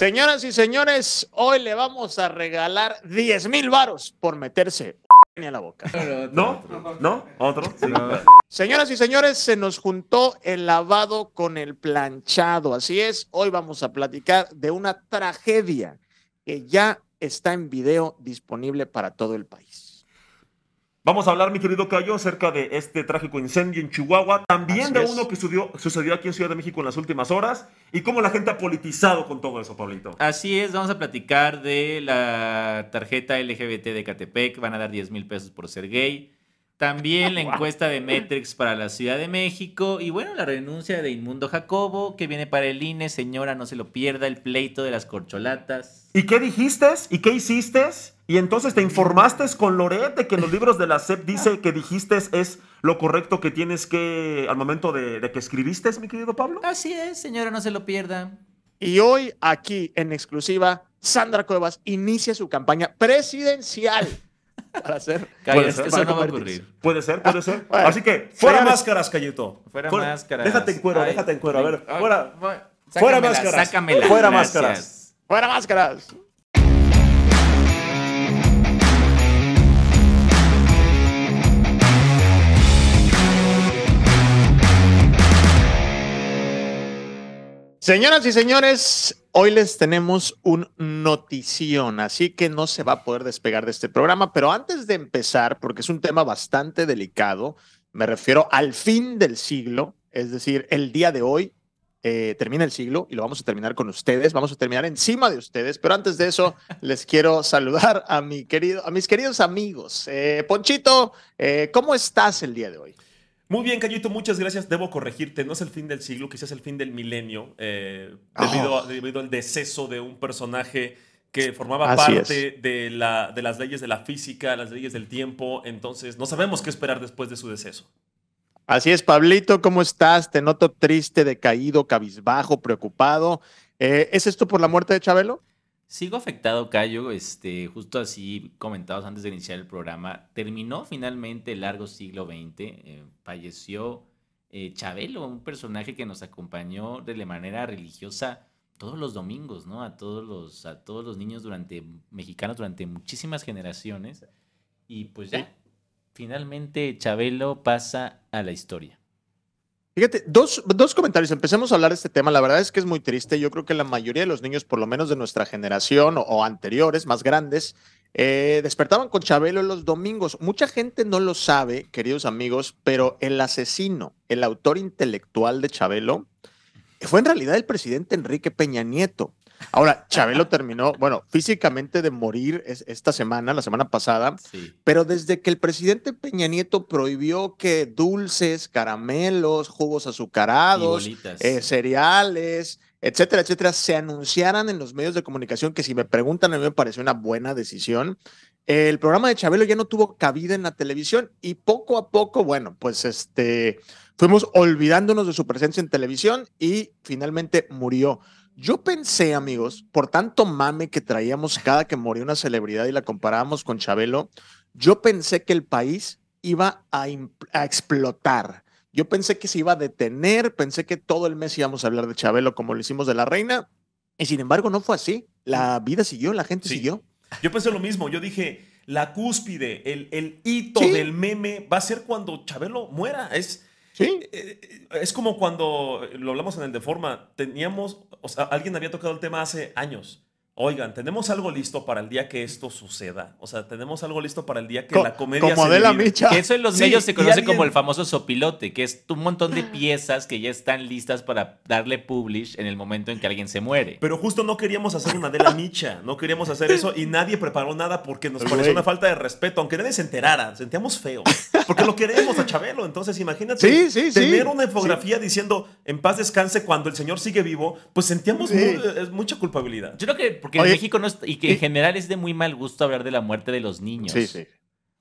Señoras y señores, hoy le vamos a regalar 10 mil varos por meterse a la boca. ¿No? ¿No? ¿Otro? Sí. Señoras y señores, se nos juntó el lavado con el planchado. Así es, hoy vamos a platicar de una tragedia que ya está en video disponible para todo el país. Vamos a hablar, mi querido Cayo, acerca de este trágico incendio en Chihuahua, también Así de es. uno que sucedió, sucedió aquí en Ciudad de México en las últimas horas y cómo la gente ha politizado con todo eso, Pablito. Así es, vamos a platicar de la tarjeta LGBT de Catepec, van a dar 10 mil pesos por ser gay. También la encuesta de Metrix para la Ciudad de México. Y bueno, la renuncia de Inmundo Jacobo, que viene para el INE. Señora, no se lo pierda, el pleito de las corcholatas. ¿Y qué dijiste? ¿Y qué hiciste? Y entonces te informaste con Loret de que en los libros de la SEP dice que dijiste es lo correcto que tienes que al momento de, de que escribiste, mi querido Pablo. Así es, señora, no se lo pierda. Y hoy, aquí en exclusiva, Sandra Cuevas inicia su campaña presidencial para ser, eso no va a ocurrir. Puede ser, puede ser. Bueno, Así que, fuera señores, máscaras, Cayito. Fuera máscaras. Déjate en cuero, Ay, déjate en cuero. A ver, ay, fuera. ay, fuera sácamela, máscaras, sácamela, fuera gracias. máscaras. ¡Fuera máscaras! Señoras y señores, hoy les tenemos un notición, así que no se va a poder despegar de este programa, pero antes de empezar, porque es un tema bastante delicado, me refiero al fin del siglo, es decir, el día de hoy eh, termina el siglo y lo vamos a terminar con ustedes, vamos a terminar encima de ustedes, pero antes de eso les quiero saludar a mi querido, a mis queridos amigos. Eh, Ponchito, eh, ¿cómo estás el día de hoy? Muy bien, Cayito, muchas gracias. Debo corregirte, no es el fin del siglo, quizás el fin del milenio, eh, debido, a- debido al deceso de un personaje que formaba Así parte de, la, de las leyes de la física, las leyes del tiempo, entonces no sabemos qué esperar después de su deceso. Así es, Pablito, ¿cómo estás? Te noto triste, decaído, cabizbajo, preocupado. Eh, ¿Es esto por la muerte de Chabelo? Sigo afectado, Cayo. Este, justo así comentados antes de iniciar el programa. Terminó finalmente el largo siglo XX. eh, falleció eh, Chabelo, un personaje que nos acompañó de la manera religiosa todos los domingos, ¿no? A todos los, a todos los niños durante, mexicanos durante muchísimas generaciones. Y pues ya, finalmente Chabelo pasa a la historia. Fíjate, dos, dos comentarios. Empecemos a hablar de este tema. La verdad es que es muy triste. Yo creo que la mayoría de los niños, por lo menos de nuestra generación o, anteriores, más grandes, eh, despertaban con Chabelo los domingos. Mucha gente no lo sabe, queridos amigos, pero el asesino, el autor intelectual de Chabelo, fue en realidad el presidente Enrique Peña Nieto. Ahora, Chabelo terminó, bueno, físicamente de morir es- esta semana, la semana pasada, Sí. pero desde que el presidente Peña Nieto prohibió que dulces, caramelos, jugos azucarados, eh, cereales, etcétera, etcétera, se anunciaran en los medios de comunicación, que si me preguntan, a mí me pareció una buena decisión. El programa de Chabelo ya no tuvo cabida en la televisión y poco a poco, bueno, pues este, fuimos olvidándonos de su presencia en televisión y finalmente murió. Yo pensé, amigos, por tanto mame que traíamos cada que moría una celebridad y la comparábamos con Chabelo, yo pensé que el país iba a, explotar. Yo pensé que se iba a detener, pensé que todo el mes íbamos a hablar de Chabelo como lo hicimos de la reina, y sin embargo no fue así. La vida siguió, la gente Sí. siguió. Yo pensé lo mismo, yo dije, la cúspide, el, el hito Sí. del meme va a ser cuando Chabelo muera. Es, Sí, eh, es como cuando, lo hablamos en el de forma, teníamos, o sea, alguien había tocado el tema hace años. Oigan, tenemos algo listo para el día que esto suceda. O sea, tenemos algo listo para el día que Co- la comedia como se Adela divide. Micha. Que eso en los Sí, medios se conoce alguien- como el famoso sopilote, que es un montón de piezas que ya están listas para darle publish en el momento en que alguien se muere. Pero justo no queríamos hacer una Adela Micha, no queríamos hacer eso y nadie preparó nada porque nos pareció una falta de respeto, aunque nadie se enterara, sentíamos feo, porque lo queremos a Chabelo, entonces imagínate Sí, sí, sí. tener una infografía diciendo en paz descanse cuando el señor sigue vivo, pues sentíamos mu- eh, mucha culpabilidad. Yo creo que porque Oye, en México no es- y que en general es de muy mal gusto hablar de la muerte de los niños. sí, sí.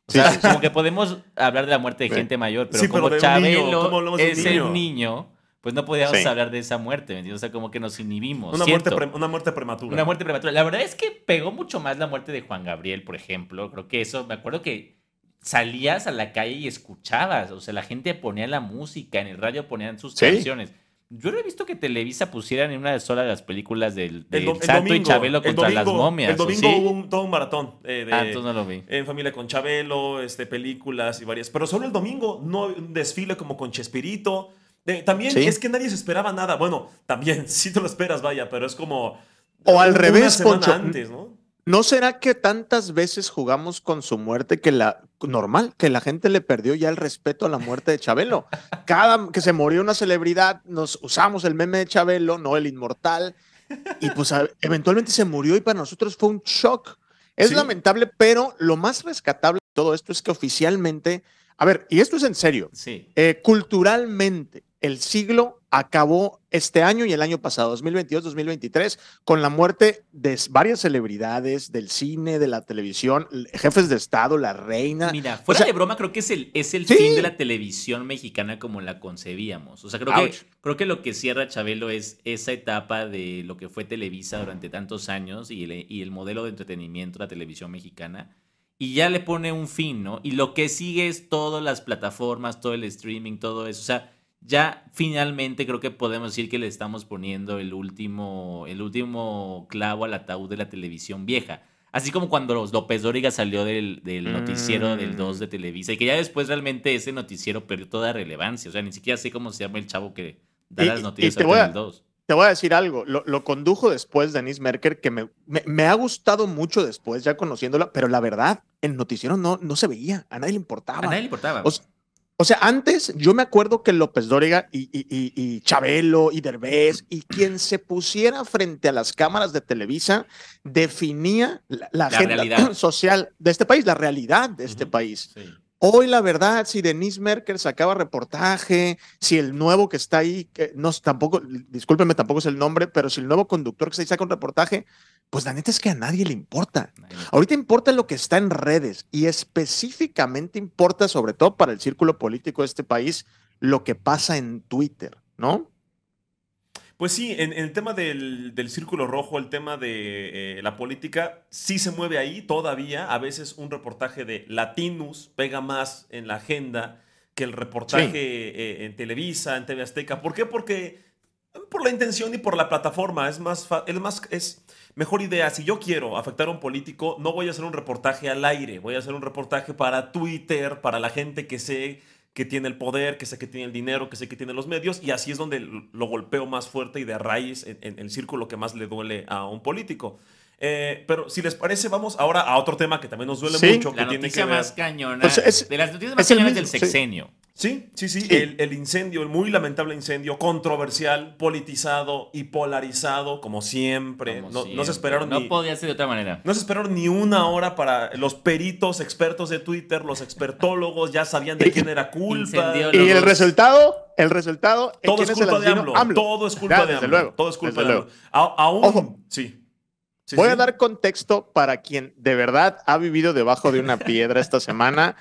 O sea, como que podemos hablar de la muerte de Sí. gente mayor, pero Sí, pero como niño, Chabelo ¿cómo hablamos de un es niño? el niño, pues no podíamos Sí. hablar de esa muerte, ¿me entiendes? O sea, como que nos inhibimos. Una muerte, siento. pre- una muerte prematura. Una muerte prematura. La verdad es que pegó mucho más la muerte de Juan Gabriel, por ejemplo. Creo que eso, me acuerdo que salías a la calle y escuchabas, o sea, la gente ponía la música, en el radio ponían sus Sí. canciones. Yo no he visto que Televisa pusieran en una sola de las películas del, Santo y Chabelo contra las momias. El domingo hubo todo un maratón. Eh, de, ah, entonces no lo vi. En familia con Chabelo, este, películas y varias. Pero solo el domingo, no un desfile como con Chespirito. también es que nadie se esperaba nada. Bueno, también, sí te lo esperas, vaya, pero es como. O al revés, Poncho. Antes, ¿no? ¿No será que tantas veces jugamos con su muerte que la normal, que la gente le perdió ya el respeto a la muerte de Chabelo? Cada que se murió una celebridad, nos usamos el meme de Chabelo, no el inmortal, y pues eventualmente se murió y para nosotros fue un shock. Es lamentable, pero lo más rescatable de todo esto es que oficialmente, a ver, y esto es en serio, sí. Eh, culturalmente, el siglo acabó este año y el año pasado, 2022-2023, con la muerte de varias celebridades del cine, de la televisión, jefes de Estado, la reina. Mira, fuera de broma, creo que es el, es el fin de la televisión mexicana como la concebíamos. O sea, creo que, creo que lo que cierra Chabelo es esa etapa de lo que fue Televisa durante tantos años y el, y el modelo de entretenimiento de la televisión mexicana y ya le pone un fin, ¿no? Y lo que sigue es todas las plataformas, todo el streaming, todo eso. O sea, ya finalmente creo que podemos decir que le estamos poniendo el último, el último clavo al ataúd de la televisión vieja. Así como cuando López Dóriga salió del, noticiero del 2 mm. de Televisa y que ya después realmente ese noticiero perdió toda relevancia. O sea, ni siquiera sé cómo se llama el chavo que da las noticias del 2. Te voy a decir algo, lo, condujo después Denise Merker, que me, me, ha gustado mucho después, ya conociéndola, pero la verdad, el noticiero no, no se veía, a nadie le importaba. A nadie le importaba. O sea, antes yo me acuerdo que López Dóriga y, y, Chabelo y Derbez y quien se pusiera frente a las cámaras de Televisa definía la, agenda social de este país, la realidad de este país. Hoy, la verdad, si Denise Merker sacaba reportaje, si el nuevo que está ahí, que no tampoco, discúlpeme, tampoco es el nombre, pero si el nuevo conductor que está ahí saca un reportaje, pues la neta es que a nadie le importa. Ahorita importa lo que está en redes y específicamente importa, sobre todo para el círculo político de este país, lo que pasa en Twitter, ¿no? Pues sí, en, el tema del, círculo rojo, el tema de eh, la política, sí se mueve ahí todavía. A veces un reportaje de Latinus pega más en la agenda que el reportaje eh, en Televisa, en TV Azteca. ¿Por qué? Porque por la intención y por la plataforma. Es más, es más, es mejor idea. Si yo quiero afectar a un político, no voy a hacer un reportaje al aire. Voy a hacer un reportaje para Twitter, para la gente que sé que tiene el poder, que sé que tiene el dinero, que sé que tiene los medios. Y así es donde lo golpeo más fuerte y de raíz en, el círculo que más le duele a un político. Eh, pero si les parece, vamos ahora a otro tema que también nos duele mucho. La noticia más cañona. Pues de las noticias más cañonas del sexenio. Sí, sí, sí. El, incendio, el muy lamentable incendio, controversial, politizado y polarizado, como siempre. no, se esperaron no ni. podía ser de otra manera. No se esperaron ni una hora para los peritos, expertos de Twitter, los expertólogos ya sabían de quién era culpa. Y el resultado, el resultado. Todo es culpa de AMLO. Todo es culpa de AMLO. Todo es culpa de AMLO. aún, sí. Voy a dar contexto para quien de verdad ha vivido debajo de una piedra esta semana.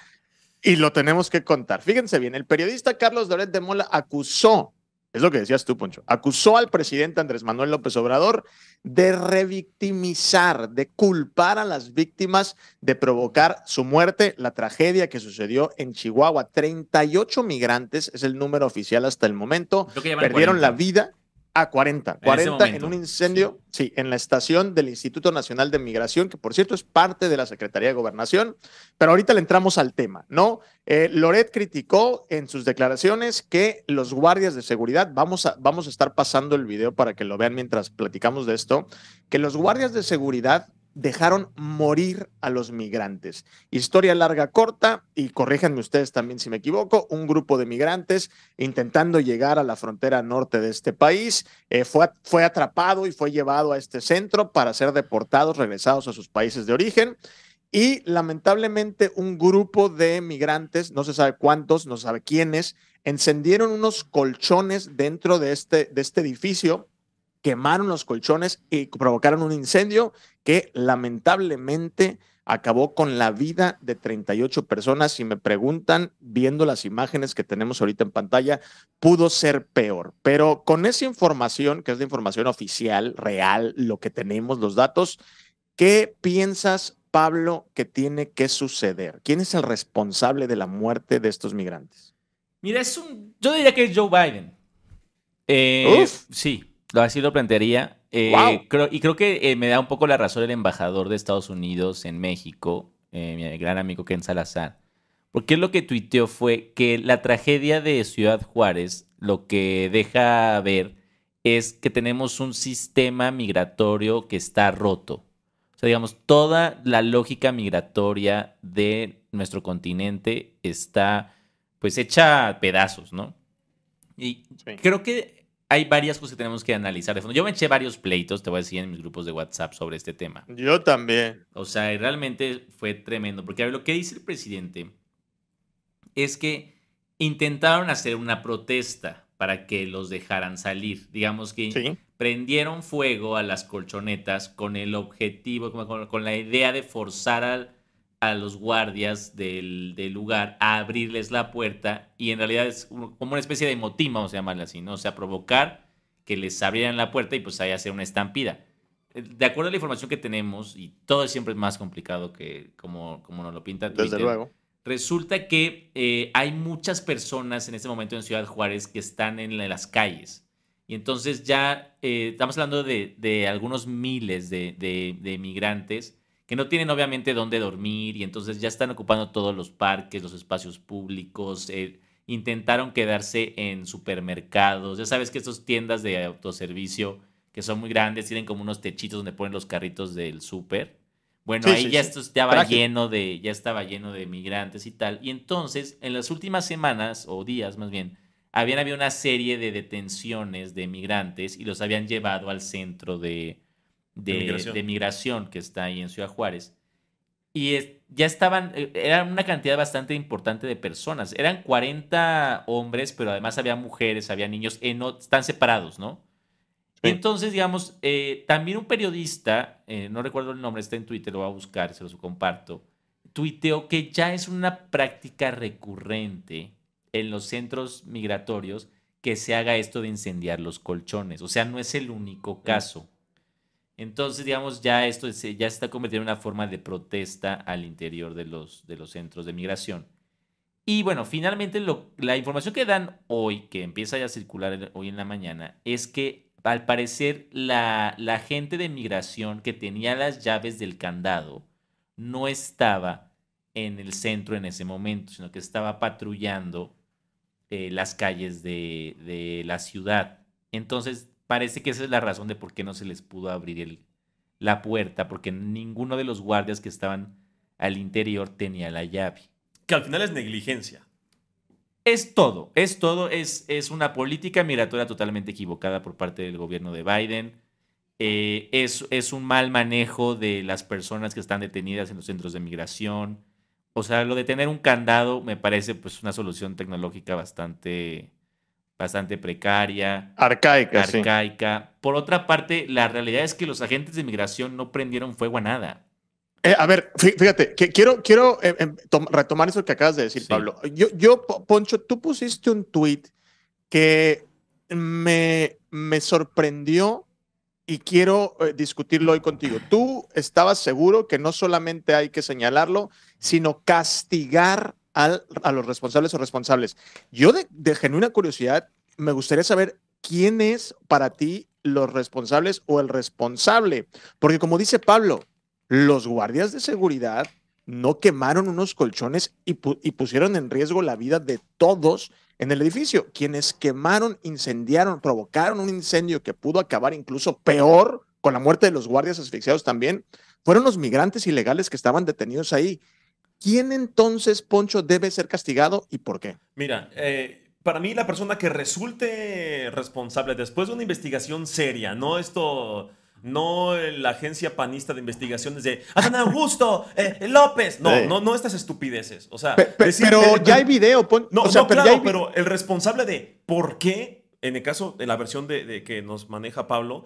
Y lo tenemos que contar. Fíjense bien, el periodista Carlos Doret de Mola acusó, es lo que decías tú, Poncho, acusó al presidente Andrés Manuel López Obrador de revictimizar, de culpar a las víctimas de provocar su muerte, la tragedia que sucedió en Chihuahua. 38 migrantes, es el número oficial hasta el momento, perdieron la vida a 40. 40 en, un incendio, sí, en la estación del Instituto Nacional de Migración, que por cierto es parte de la Secretaría de Gobernación. Pero ahorita le entramos al tema, ¿no? Eh, Loret criticó en sus declaraciones que los guardias de seguridad, vamos a, vamos a estar pasando el video para que lo vean mientras platicamos de esto, que los guardias de seguridad dejaron morir a los migrantes. Historia larga, corta, y corríjanme ustedes también si me equivoco, un grupo de migrantes intentando llegar a la frontera norte de este país, eh, fue, fue atrapado y fue llevado a este centro para ser deportados, regresados a sus países de origen. Y lamentablemente un grupo de migrantes, no se sabe cuántos, no se sabe quiénes, encendieron unos colchones dentro de este, de este edificio quemaron los colchones y provocaron un incendio que lamentablemente acabó con la vida de 38 personas. Si me preguntan, viendo las imágenes que tenemos ahorita en pantalla, pudo ser peor. Pero con esa información, que es la información oficial, real, lo que tenemos, los datos, ¿qué piensas, Pablo, que tiene que suceder? ¿Quién es el responsable de la muerte de estos migrantes? Mira, es un, yo diría que es Joe Biden. Eh, sí, así lo plantearía. Eh, y creo que eh, me da un poco la razón el embajador de Estados Unidos en México, mi gran amigo Ken Salazar. Porque lo que tuiteó fue que la tragedia de Ciudad Juárez lo que deja ver es que tenemos un sistema migratorio que está roto. O sea, digamos, toda la lógica migratoria de nuestro continente está pues hecha a pedazos, ¿no? Y creo que hay varias cosas que tenemos que analizar de fondo. Yo me eché varios pleitos, te voy a decir, en mis grupos de WhatsApp sobre este tema. Yo también. O sea, realmente fue tremendo, porque a ver, lo que dice el presidente es que intentaron hacer una protesta para que los dejaran salir. Digamos que prendieron fuego a las colchonetas con el objetivo, con, la idea de forzar a los guardias del, lugar a abrirles la puerta y en realidad es como una especie de motín, vamos a llamarle así, ¿no? O sea, provocar que les abrieran la puerta y pues ahí hacer una estampida. De acuerdo a la información que tenemos, y todo siempre es más complicado que como, como nos lo pinta Twitter, Desde luego Resulta que eh, hay muchas personas en este momento en Ciudad Juárez que están en las calles. Y entonces ya eh, estamos hablando de, algunos miles de, migrantes que no tienen obviamente dónde dormir y entonces ya están ocupando todos los parques, los espacios públicos. Eh, intentaron quedarse en supermercados. Ya sabes que estas tiendas de autoservicio que son muy grandes tienen como unos techitos donde ponen los carritos del súper. Bueno, ahí ya esto estaba lleno de, ya estaba lleno de migrantes y tal. Y entonces, en las últimas semanas, o días más bien, habían habido una serie de detenciones de migrantes y los habían llevado al centro de, de, migración. que está ahí en Ciudad Juárez. Y ya estaban, eh, era una cantidad bastante importante de personas. Eran 40 hombres, pero además había mujeres, había niños, están separados, ¿no? Entonces, digamos, eh, también un periodista, eh, no recuerdo el nombre, está en Twitter, lo voy a buscar, se los comparto, tuiteó que ya es una práctica recurrente en los centros migratorios que se haga esto de incendiar los colchones. O sea, no es el único caso. Entonces, digamos, ya esto se, ya está convirtiendo en una forma de protesta al interior de los, de los centros de migración. Y bueno, finalmente la información que dan hoy, que empieza ya a circular hoy en la mañana, es que al parecer la, la gente de migración que tenía las llaves del candado no estaba en el centro en ese momento, sino que estaba patrullando eh, las calles de, la ciudad. Entonces, parece que esa es la razón de por qué no se les pudo abrir el, la puerta, porque ninguno de los guardias que estaban al interior tenía la llave. Que al final es negligencia. Es todo, es todo, es, es una política migratoria totalmente equivocada por parte del gobierno de Biden. Eh, es, es, un mal manejo de las personas que están detenidas en los centros de migración. O sea, lo de tener un candado me parece pues una solución tecnológica bastante, bastante precaria. Arcaica. Arcaica. Por otra parte, la realidad es que los agentes de migración no prendieron fuego a nada. Eh, a ver, fíjate, que quiero, quiero eh, em, retomar eso que acabas de decir, Pablo. Yo, yo, Poncho, tú pusiste un tweet que me, me sorprendió y quiero eh, discutirlo hoy contigo. Tú estabas seguro que no solamente hay que señalarlo, sino castigar a los responsables o responsables. Yo de, genuina curiosidad me gustaría saber quién es para ti los responsables o el responsable, porque como dice Pablo, los guardias de seguridad no quemaron unos colchones y, pusieron en riesgo la vida de todos en el edificio. Quienes quemaron, incendiaron, provocaron un incendio que pudo acabar incluso peor con la muerte de los guardias asfixiados también, fueron los migrantes ilegales que estaban detenidos ahí. ¿Quién entonces, Poncho, debe ser castigado y por qué? Mira, eh, para mí la persona que resulte responsable después de una investigación seria, no esto no la agencia panista de investigaciones de Adán Augusto, eh, López. No, no, no estas estupideces. O sea, pero ya hay video. no, o sea, pero, claro, pero el responsable de por qué, en el caso de la versión de, que nos maneja Pablo,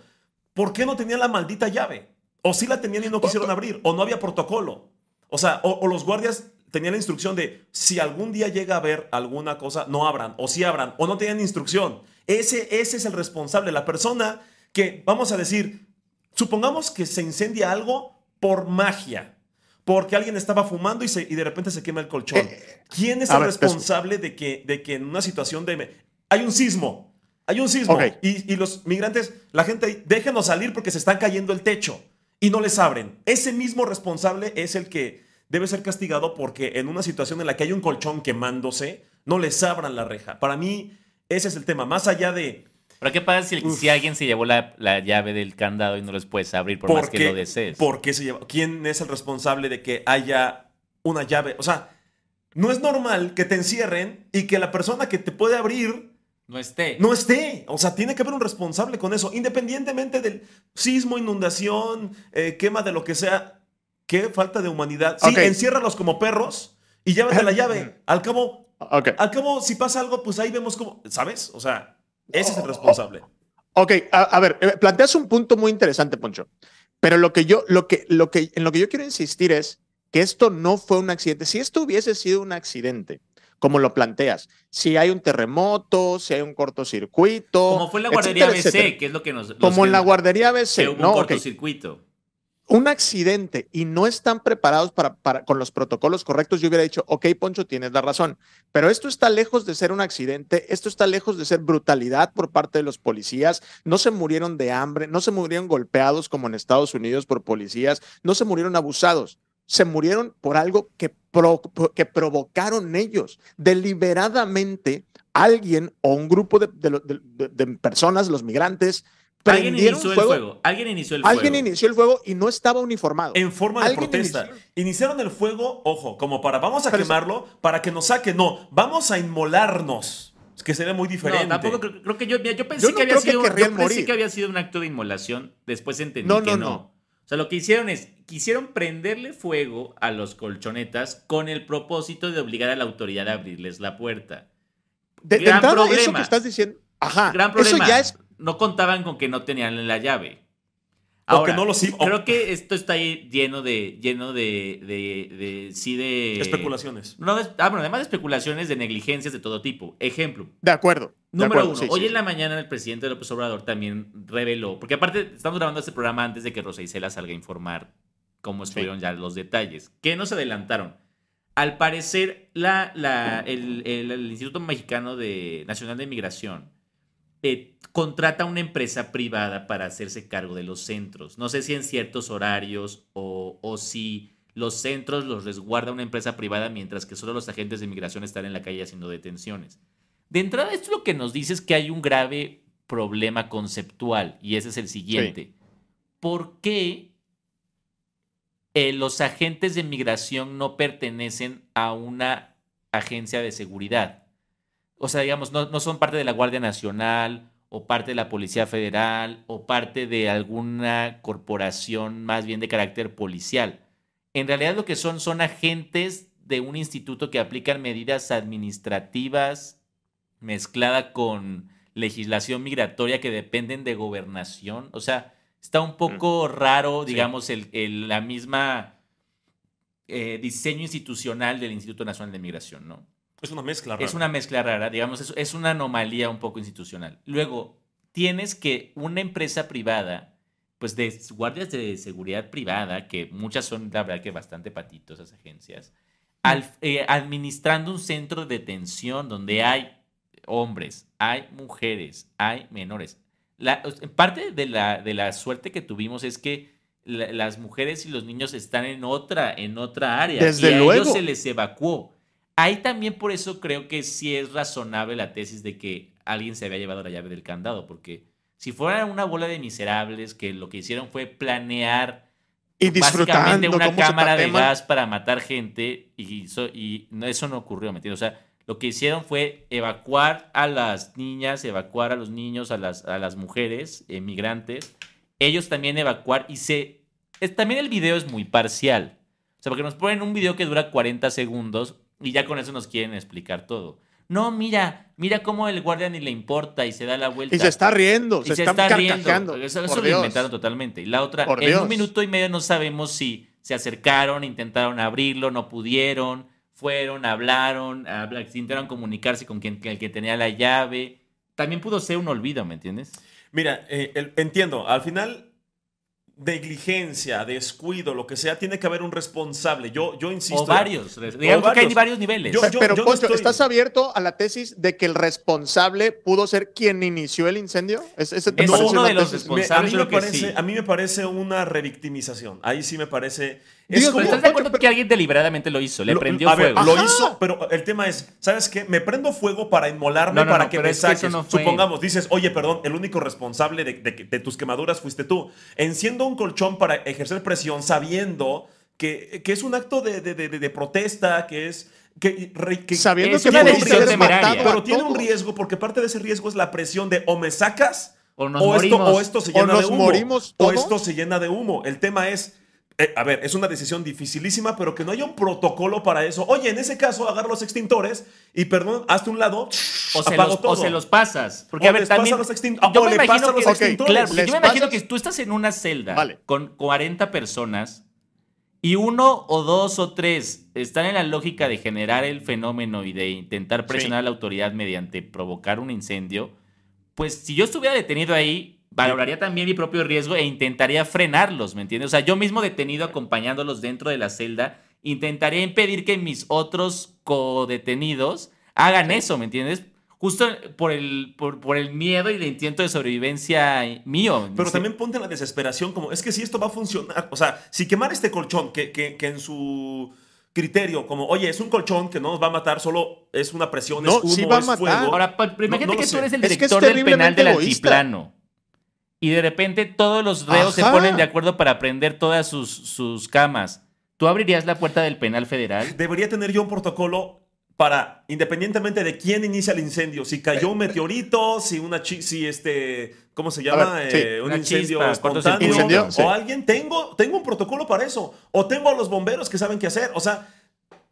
¿por qué no tenían la maldita llave? O sí la tenían y no quisieron abrir, o no había protocolo. O sea, o, los guardias tenían la instrucción de si algún día llega a haber alguna cosa, no abran, o sí abran, o no tenían instrucción. Ese, ese es el responsable, la persona que, vamos a decir, Supongamos que se incendia algo por magia, porque alguien estaba fumando y, y de repente se quema el colchón. Eh, ¿Quién es el responsable de que, de que en una situación de... Hay un sismo Hay un sismo. Y, y los migrantes, la gente, déjenos salir porque se está cayendo el techo. Y no les abren. Ese mismo responsable es el que debe ser castigado porque en una situación en la que hay un colchón quemándose, no les abran la reja. Para mí, ese es el tema. Más allá de ¿Pero qué pasa si, si alguien se llevó la, la llave del candado y no los puedes abrir por, más que lo desees? ¿Por qué se lleva? ¿Quién es el responsable de que haya una llave? O sea, no es normal que te encierren y que la persona que te puede abrir No esté. no esté. O sea, tiene que haber un responsable con eso, independientemente del sismo, inundación, eh, quema de lo que sea. Qué falta de humanidad. Sí, enciérralos como perros y llévate la llave. Al cabo, Ok. al cabo, si pasa algo, pues ahí vemos cómo, ¿sabes? O sea, ese es el responsable. Ok, a, a ver, eh, planteas un punto muy interesante, Poncho. Pero lo que yo, lo que, lo que, en lo que yo quiero insistir es que esto no fue un accidente. Si esto hubiese sido un accidente, como lo planteas, si hay un terremoto, si hay un cortocircuito. Como fue en la guardería etcétera, ABC, etcétera. que es lo que nos. Como que- en la guardería que hubo ¿no? un cortocircuito. un accidente y no están preparados para, para, con los protocolos correctos, yo hubiera dicho, ok, Poncho, tienes la razón, pero esto está lejos de ser un accidente, esto está lejos de ser brutalidad por parte de los policías, no se murieron de hambre, no se murieron golpeados como en Estados Unidos por policías, no se murieron abusados, se murieron por algo que, pro- que provocaron ellos, deliberadamente alguien o un grupo de, de de- de- de personas, los migrantes, Alguien inició el fuego. Alguien inició el Alguien fuego. inició el fuego y no estaba uniformado. En forma de Alguien protesta. inició- Iniciaron el fuego, ojo, como para vamos a Pero quemarlo, para que nos saque. No, vamos a inmolarnos. Es que sería muy diferente. No, tampoco creo, creo que yo, mira, yo pensé Yo no que había creo que sido, yo pensé que había sido un acto de inmolación, después entendí No, que no, no. O sea, lo que hicieron es, quisieron prenderle fuego a los colchonetas con el propósito de obligar a la autoridad a abrirles la puerta. De, de Gran entrada, eso problema. que estás diciendo, ajá, Gran problema. eso ya es No contaban con que no tenían la llave. O que no lo sí- o- Creo que esto está ahí lleno de, lleno de, de, de- sí de... Especulaciones. No, de- ah, bueno, además de especulaciones de negligencias de todo tipo. Ejemplo, de acuerdo. de Número acuerdo, uno, sí, hoy sí, en sí. la mañana el presidente López Obrador también reveló, porque aparte estamos grabando este programa antes de que Rosa Isela salga a informar cómo estuvieron ya los detalles, que no se adelantaron. Al parecer, la, la- el, el- el Instituto Mexicano de, Nacional de Migración eh, contrata una empresa privada para hacerse cargo de los centros. No sé si en ciertos horarios o, o si los centros los resguarda una empresa privada mientras que solo los agentes de migración están en la calle haciendo detenciones. De entrada, esto lo que nos dice es que hay un grave problema conceptual y ese es el siguiente. ¿Por qué eh, los agentes de migración no pertenecen a una agencia de seguridad? O sea, digamos, no, no son parte de la Guardia Nacional o parte de la Policía Federal o parte de alguna corporación más bien de carácter policial. En realidad lo que son son agentes de un instituto que aplican medidas administrativas mezclada con legislación migratoria que dependen de gobernación. O sea, está un poco raro, Sí. digamos, el, el- la misma eh, diseño institucional del Instituto Nacional de Migración, ¿no? Es una mezcla rara. Es una mezcla rara, digamos, es, es una anomalía un poco institucional. Luego, tienes que una empresa privada, pues de guardias de seguridad privada, que muchas son, la verdad, que bastante patitos esas agencias, al- eh, administrando un centro de detención donde hay hombres, hay mujeres, hay menores. La, parte de la, de la suerte que tuvimos es que la- las mujeres y los niños están en otra, en otra área. Desde y a luego. ellos se les evacuó. Ahí también por eso creo que sí es razonable la tesis de que alguien se había llevado la llave del candado, porque si fuera una bola de miserables que lo que hicieron fue planear Y básicamente una cámara de gas para matar gente y, hizo- y eso no ocurrió, ¿me entiendes? O sea, lo que hicieron fue evacuar a las niñas, evacuar a los niños, a las, a las mujeres emigrantes, ellos también evacuar y se... es- también el video es muy parcial. O sea, porque nos ponen un video que dura 40 segundos y ya con eso nos quieren explicar todo. No, mira, mira cómo el guardia ni le importa y se da la vuelta. Y se está riendo, Y se, se, está, riendo. carcajeando. Eso, lo Dios. inventaron totalmente. Y la otra, Por en Dios. un minuto y medio no sabemos si se acercaron, intentaron abrirlo, no pudieron, fueron, hablaron, habla- intentaron comunicarse con quien, el que tenía la llave. También pudo ser un olvido, ¿me entiendes? Mira, eh, el- entiendo. Al final, negligencia, descuido, lo que sea, tiene que haber un responsable. Yo, yo insisto. O varios. Digamos que hay varios niveles. Yo, pero, Poncho, ¿estás abierto a la tesis de que el responsable pudo ser quien inició el incendio? ¿Es, uno de los responsables. a, mí me parece, a mí me parece una revictimización. Ahí sí me parece ¿Estás de acuerdo que alguien deliberadamente lo hizo? Le prendió fuego. lo hizo, pero el tema es, ¿sabes qué? Me prendo fuego para inmolarme, para que me saques. Supongamos, dices, oye, perdón, el único responsable de, tus quemaduras fuiste tú. Enciendo un colchón para ejercer presión sabiendo que, que es un acto de, protesta, que es... Que, sabiendo que una decisión temeraria. Pero tiene un riesgo, porque parte de ese riesgo es la presión de o me sacas o, esto, se llena de humo. o esto se llena de humo. El tema es eh, a ver, es una decisión dificilísima, pero que no haya un protocolo para eso. Oye, en ese caso, agarra los extintores y, perdón, hazte un lado, o se, los, o se los pasas. Porque, a ver, también. Los yo me imagino que, Claro, yo me imagino que tú estás en una celda con 40 personas y uno o dos o tres están en la lógica de generar el fenómeno y de intentar presionar a la autoridad mediante provocar un incendio. Pues si yo estuviera detenido ahí, valoraría también mi propio riesgo e intentaría frenarlos, ¿me entiendes? O sea, yo mismo detenido acompañándolos dentro de la celda, intentaría impedir que mis otros codetenidos hagan eso, ¿me entiendes? Justo por el, por, el miedo y el intento de sobrevivencia mío. Pero también ponte la desesperación como, es que si esto va a funcionar, o sea, si quemar este colchón, que, que, en su criterio, como, oye, es un colchón que no nos va a matar, solo es una presión, es humo, va es a fuego. Ahora, imagínate que tú eres el director del penal del altiplano y de repente todos los reos se ponen de acuerdo para prender todas sus, sus camas. ¿Tú abrirías la puerta del penal federal? Debería tener yo un protocolo para, independientemente de quién inicia el incendio, si cayó un meteorito, si una si este, ¿cómo se llama? Eh, un incendio espontáneo, o alguien, tengo, tengo un protocolo para eso, o tengo a los bomberos que saben qué hacer, o sea,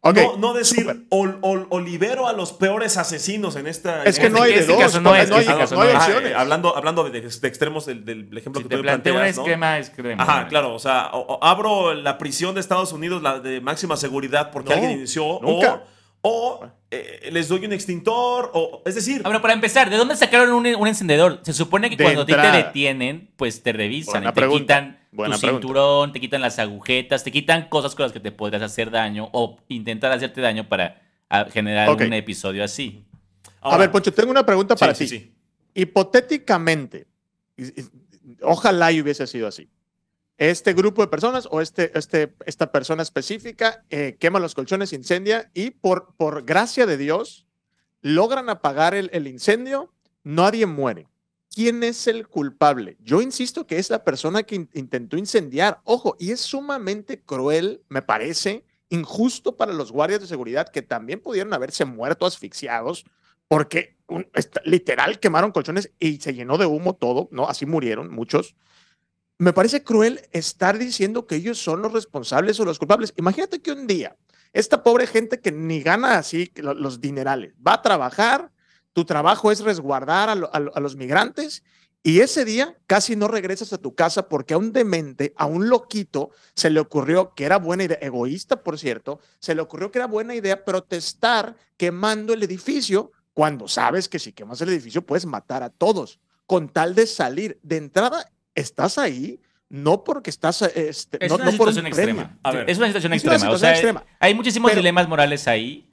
no, no, decir o, libero a los peores asesinos en esta. Es que no hay de dos. no, hay, opciones. hablando hablando de, extremos del, ejemplo que te tú planteas. un esquema extremo. Ajá, claro. O sea, abro la prisión de Estados Unidos, la de máxima seguridad, porque alguien inició. Nunca. O eh, les doy un extintor, o es decir... Ahora, para empezar, ¿de dónde sacaron un, encendedor? Se supone que cuando te detienen, pues te revisan y te quitan tu cinturón, te quitan las agujetas, te quitan cosas con las que te podrías hacer daño o intentar hacerte daño para generar un episodio así. a ver, Poncho, tengo una pregunta para ti. Hipotéticamente, ojalá y hubiese sido así este grupo de personas o este, este, esta persona específica eh, quema los colchones, incendia y por, por gracia de Dios logran apagar el, incendio, nadie muere. ¿Quién es el culpable? Yo insisto que es la persona que intentó incendiar. Ojo, y es sumamente cruel, me parece, injusto para los guardias de seguridad que también pudieron haberse muerto asfixiados porque literal quemaron colchones y se llenó de humo todo, ¿no? Así murieron muchos me parece cruel estar diciendo que ellos son los responsables o los culpables. Imagínate que un día esta pobre gente que ni gana así los dinerales va a trabajar, tu trabajo es resguardar a, los migrantes y ese día casi no regresas a tu casa porque a un demente, a un loquito, se le ocurrió que era buena idea, egoísta por cierto, se le ocurrió que era buena idea protestar quemando el edificio cuando sabes que si quemas el edificio puedes matar a todos con tal de salir. De entrada, estás ahí no porque estás. Este, es no, una situación extrema. es una situación extrema. Hay muchísimos dilemas morales ahí.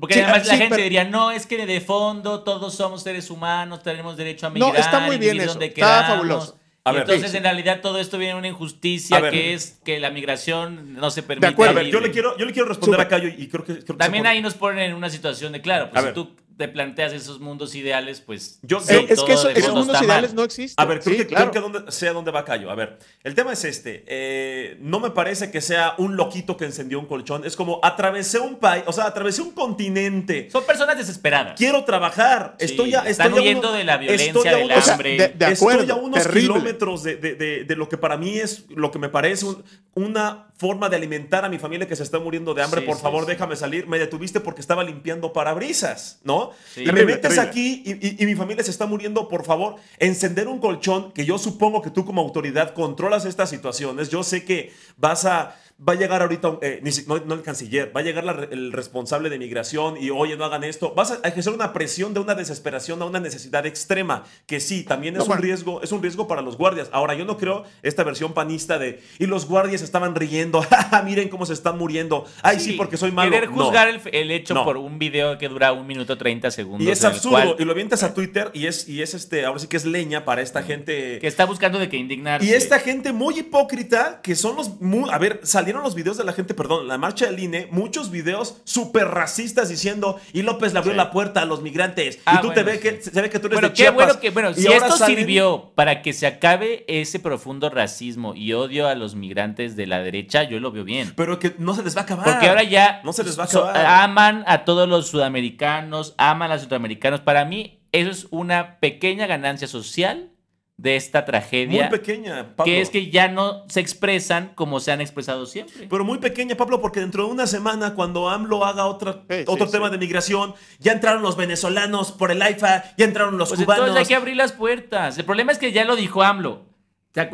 Porque además la gente diría, no, es que de fondo todos somos seres humanos, tenemos derecho a migrar. No, está muy bien eso. Está fabuloso. entonces, en realidad, todo esto viene de una injusticia que es que la migración no se permite. De acuerdo. A ver, yo le quiero, yo le quiero responder a Cayo y creo que. También ahí nos ponen en una situación de, claro, pues si tú te planteas esos mundos ideales, pues. Yo, es que esos mundos ideales no existen. A ver, creo, que, creo que donde, sea dónde va Cayo. A ver, el tema es este. Eh, no me parece que sea un loquito que encendió un colchón. Es como atravesé un país, o sea, atravesé un continente. Son personas desesperadas. Quiero trabajar. estoy ya. Están huyendo de la violencia, del hambre. de, acuerdo, estoy a unos kilómetros de, de, lo que para mí es lo que me parece una forma de alimentar a mi familia que se está muriendo de hambre. Por favor, déjame salir. Me detuviste porque estaba limpiando parabrisas, ¿no? y me metes aquí y, mi familia se está muriendo, por favor, encender un colchón, que yo supongo que tú como autoridad controlas estas situaciones. Yo sé que vas a va a llegar ahorita, eh, no, el canciller, va a llegar el responsable de migración y oye, no hagan esto. Vas a ejercer una presión de una desesperación a una necesidad extrema, que sí, también es un riesgo, es un riesgo para los guardias. Ahora, yo no creo esta versión panista de, y los guardias estaban riendo, miren cómo se están muriendo. Ay, sí, porque soy malo. Querer juzgar el, hecho por un video que dura un minuto 30 segundos. Y es absurdo, y lo avientas a Twitter y es, y es este, ahora sí que es leña para esta gente. Que está buscando de que indignarse. Y esta gente muy hipócrita, que son los, a ver, salieron los videos de la gente, perdón, la marcha del INE, muchos videos súper racistas diciendo, y López le abrió la puerta a los migrantes. y ah, tú te ve que, se ve que tú eres bueno, de qué bueno que, bueno, si esto sirvió para que se acabe ese profundo racismo y odio a los migrantes de la derecha, yo lo veo bien. Pero que no se les va a acabar. Porque ahora ya no se les va a acabar. aman a todos los sudamericanos, aman a los sudamericanos. Para mí, eso es una pequeña ganancia social de esta tragedia. Muy pequeña, Pablo. Que es que ya no se expresan como se han expresado siempre. Pero muy pequeña, Pablo, porque dentro de una semana, cuando AMLO haga otra, otro tema de migración, ya entraron los venezolanos por el AIFA, ya entraron los pues cubanos. Entonces hay que abrir las puertas. El problema es que ya lo dijo AMLO.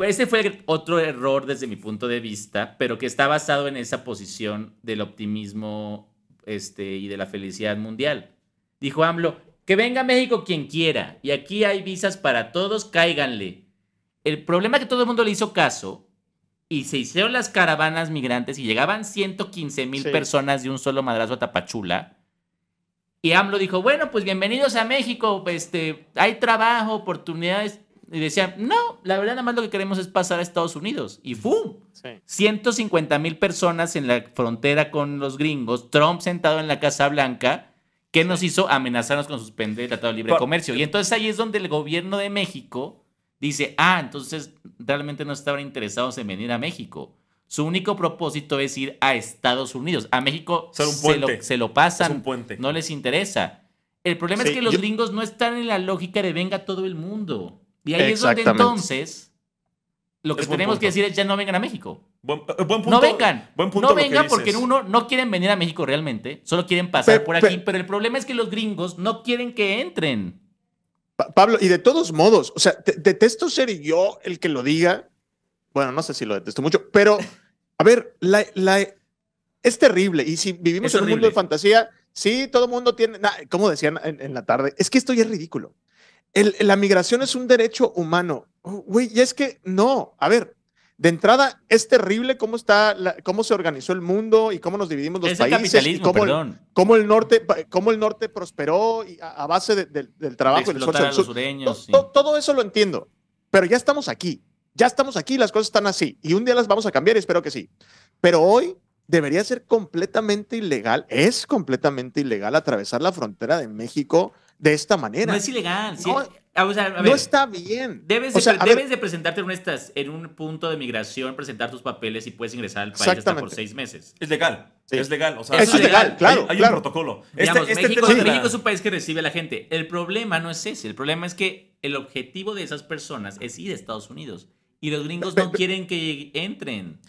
Ese fue otro error desde mi punto de vista, pero que está basado en esa posición del optimismo este, y de la felicidad mundial. Dijo AMLO, que venga a México quien quiera. Y aquí hay visas para todos, cáiganle. El problema es que todo el mundo le hizo caso y se hicieron las caravanas migrantes y llegaban 115 mil personas de un solo madrazo a Tapachula. Y AMLO dijo, bueno, pues bienvenidos a México, este, hay trabajo, oportunidades. Y decían, no, la verdad nada más lo que queremos es pasar a Estados Unidos. Y ¡fum! 150 mil personas en la frontera con los gringos, Trump sentado en la Casa Blanca ¿Qué nos hizo amenazarnos con suspender el Tratado de Libre Comercio? Y entonces ahí es donde el gobierno de México dice, ah, entonces realmente no estaban interesados en venir a México. Su único propósito es ir a Estados Unidos. A México Se, lo, pasan, no les interesa. El problema es que los gringos no están en la lógica de venga todo el mundo. Y ahí es donde entonces lo que tenemos que decir es ya no vengan a México. Eh, no vengan. no vengan porque uno no quieren venir a México realmente, solo quieren pasar por aquí, pero el problema es que los gringos no quieren que entren. Pablo, y de todos modos, o sea, detesto ser yo el que lo diga. Bueno, no sé si lo detesto mucho, pero a ver, la, es terrible. Y si vivimos en un mundo de fantasía, sí, todo el mundo tiene, como decían en, la tarde, es que esto ya es ridículo. la migración es un derecho humano. Güey, y es que no, a ver, de entrada, es terrible cómo, está cómo se organizó el mundo y cómo nos dividimos los países. y cómo, el, cómo, el, norte, cómo el norte prosperó a, base del trabajo. De los todo, eso lo entiendo, pero ya estamos aquí. Ya estamos aquí, las cosas están así. Y un día las vamos a cambiar y espero que sí. Pero hoy debería ser completamente ilegal, es completamente ilegal atravesar la frontera de México de esta manera. No es ilegal. Ah, no está bien. Debes, de, debes de presentarte en un, en un punto de migración, presentar tus papeles y puedes ingresar al país hasta por seis meses. Es legal. Es legal. O es legal, claro. Hay, un protocolo. Este, este México, es un país que recibe a la gente. El problema no es ese. El problema es que el objetivo de esas personas es ir a Estados Unidos. Y los gringos no quieren que entren.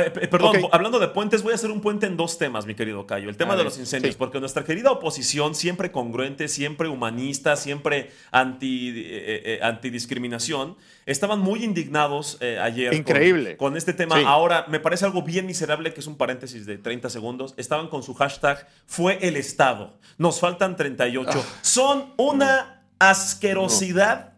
Eh, eh, perdón, hablando de puentes, voy a hacer un puente en dos temas, mi querido Cayo. El tema de los incendios, porque nuestra querida oposición, siempre congruente, siempre humanista, siempre anti, eh, antidiscriminación, estaban muy indignados ayer Increíble. Con, este tema. Ahora, me parece algo bien miserable, que es un paréntesis de 30 segundos. Estaban con su hashtag, fue el Estado. Nos faltan 38. Ah. Son una asquerosidad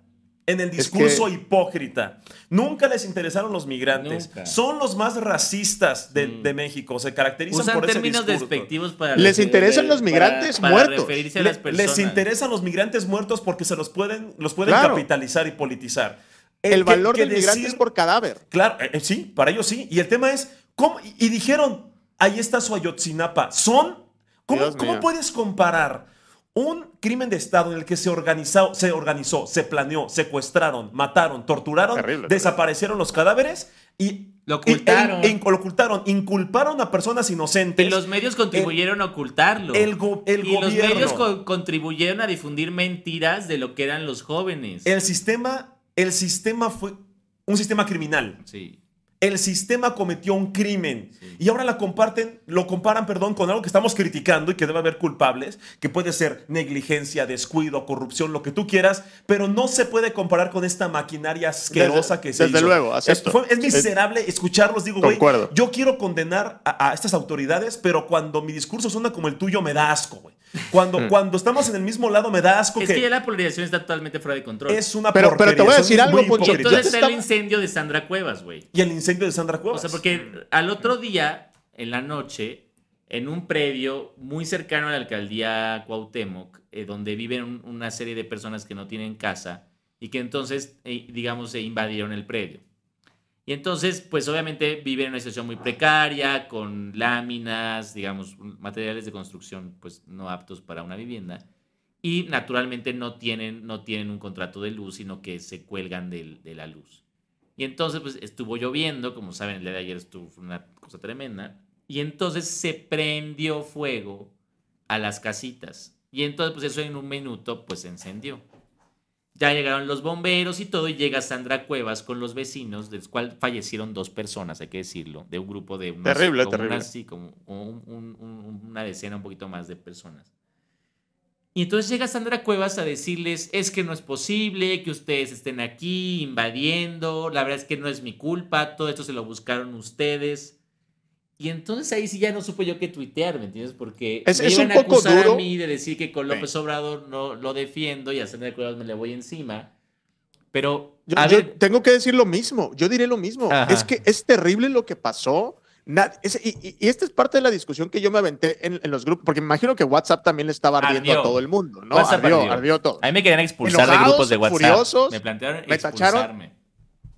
en el discurso hipócrita. Nunca les interesaron los migrantes. Son los más racistas de, mm. México. Se caracterizan por ese términos despectivos para les interesan los migrantes muertos. les interesan los migrantes muertos porque se los pueden, los pueden capitalizar y politizar. El, valor del migrante es por cadáver. Claro, eh, eh, sí, para ellos sí. Y el tema es, ¿cómo? Y dijeron, ahí está su Ayotzinapa. Son, ¿cómo, ¿cómo puedes comparar? Un crimen de Estado en el que se organizó, se, organizó, se planeó, secuestraron, mataron, torturaron, desaparecieron los cadáveres y lo ocultaron. lo ocultaron, inculparon a personas inocentes. Y los medios contribuyeron a ocultarlo. El, y los medios contribuyeron a difundir mentiras de lo que eran los jóvenes. El sistema, el sistema fue un sistema criminal. Sí. El sistema cometió un crimen y ahora la comparten, lo comparan, perdón, con algo que estamos criticando y que debe haber culpables, que puede ser negligencia, descuido, corrupción, lo que tú quieras, pero no se puede comparar con esta maquinaria asquerosa que se desde hizo. luego, es, fue- es miserable escucharlos, digo, güey, yo quiero condenar a, a estas autoridades, pero cuando mi discurso suena como el tuyo me da asco, güey. Cuando, Hmm. cuando estamos en el mismo lado me da asco Es que, que ya la polarización está totalmente fuera de control. es una Pero- pero te voy a decir algo, Poncho. entonces está el incendio de Sandra Cuevas, güey. Y el incendio de Sandra O Cuevas. sea, porque al otro día, en la noche, en un predio muy cercano a la alcaldía Cuauhtémoc, eh, donde viven un- una serie de personas que no tienen casa y que entonces, eh, digamos, se invadieron el predio. Y entonces, pues obviamente viven en una situación muy precaria, con láminas, digamos, materiales de construcción, pues no aptos para una vivienda. Y naturalmente no tienen, no tienen un contrato de luz, sino que se cuelgan del- de la luz. Y entonces, pues estuvo lloviendo, como saben, el día de ayer estuvo una cosa tremenda. Y entonces se prendió fuego a las casitas. Y entonces, pues eso en un minuto, pues se encendió. Ya llegaron los bomberos y todo, y llega Sandra Cuevas con los vecinos, del cual fallecieron dos personas, hay que decirlo, de un grupo de Terrible, como terrible. unas- sí, como, como un- un- un- una decena, un poquito más de personas. Y entonces llega Sandra Cuevas a decirles, es que no es posible que ustedes estén aquí invadiendo, la verdad es que no es mi culpa, todo esto se lo buscaron ustedes. Y entonces ahí sí ya no supe yo qué tuitear, ¿me entiendes? Porque Es- me es iban un a poco acusar duro. a mí de decir que con. López Obrador no lo defiendo y a Sandra Cuevas me le voy encima. Pero, Yo, a yo ver, tengo que decir lo mismo, yo diré lo mismo. Ajá. Es que es terrible lo que pasó. Na- es- y, y- y esta es parte de la discusión que yo me aventé en, en los grupos, porque me imagino que WhatsApp también le estaba ardiendo Ardió. a todo el mundo, ¿no? Ardió, ardió. ardió todo. a mí me querían expulsar de Enojados, grupos de WhatsApp. furiosos, me plantearon me tacharon.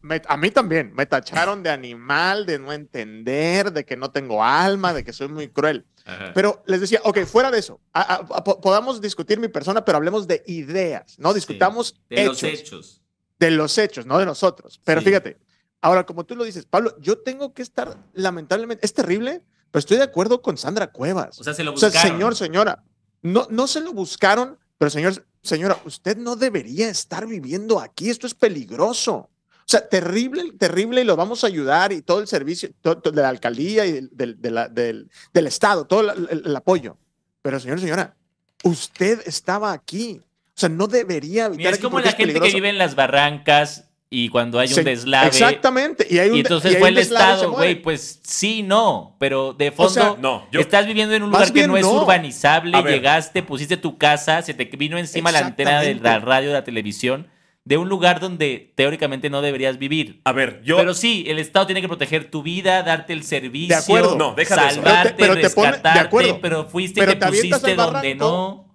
Me- a mí también, me tacharon de animal, de no entender, de que no tengo alma, de que soy muy cruel. Ajá. Pero les decía, ok, fuera de eso, a- a- a- po- podamos discutir mi persona, pero hablemos de ideas, ¿no? Discutamos de hechos, los hechos. de los hechos, no de nosotros. Pero Sí. fíjate, ahora, como tú lo dices, Pablo, yo tengo que estar, lamentablemente, es terrible, pero estoy de acuerdo con Sandra Cuevas. O sea, se lo O sea, buscaron. señor, señora, no, no se lo buscaron, pero señor, señora, usted no debería estar viviendo aquí, esto es peligroso. O sea, terrible, terrible, y lo vamos a ayudar y todo el servicio todo- todo de la alcaldía y del, del- de la- del- del Estado, todo el, el- el apoyo. Pero señor, señora, usted estaba aquí. O sea, no debería habitar Mira, es aquí como la es gente que peligroso. vive en las barrancas y cuando hay un Se- deslave. Exactamente. Y, hay un, Y entonces y hay fue un el Estado, güey, pues sí, no, pero de fondo sea, No, yo- estás viviendo en un lugar que bien no es no. urbanizable, llegaste, pusiste tu casa, se te vino encima la antena de la radio, de la televisión, de un lugar donde teóricamente no deberías vivir. A ver, yo. Pero sí, el Estado tiene que proteger tu vida, darte el servicio, acuerdo. No, deja de eso. salvarte, Pero te- pero te pone- de rescatarte, acuerdo. pero fuiste Pero y te, pusiste donde barranco. no.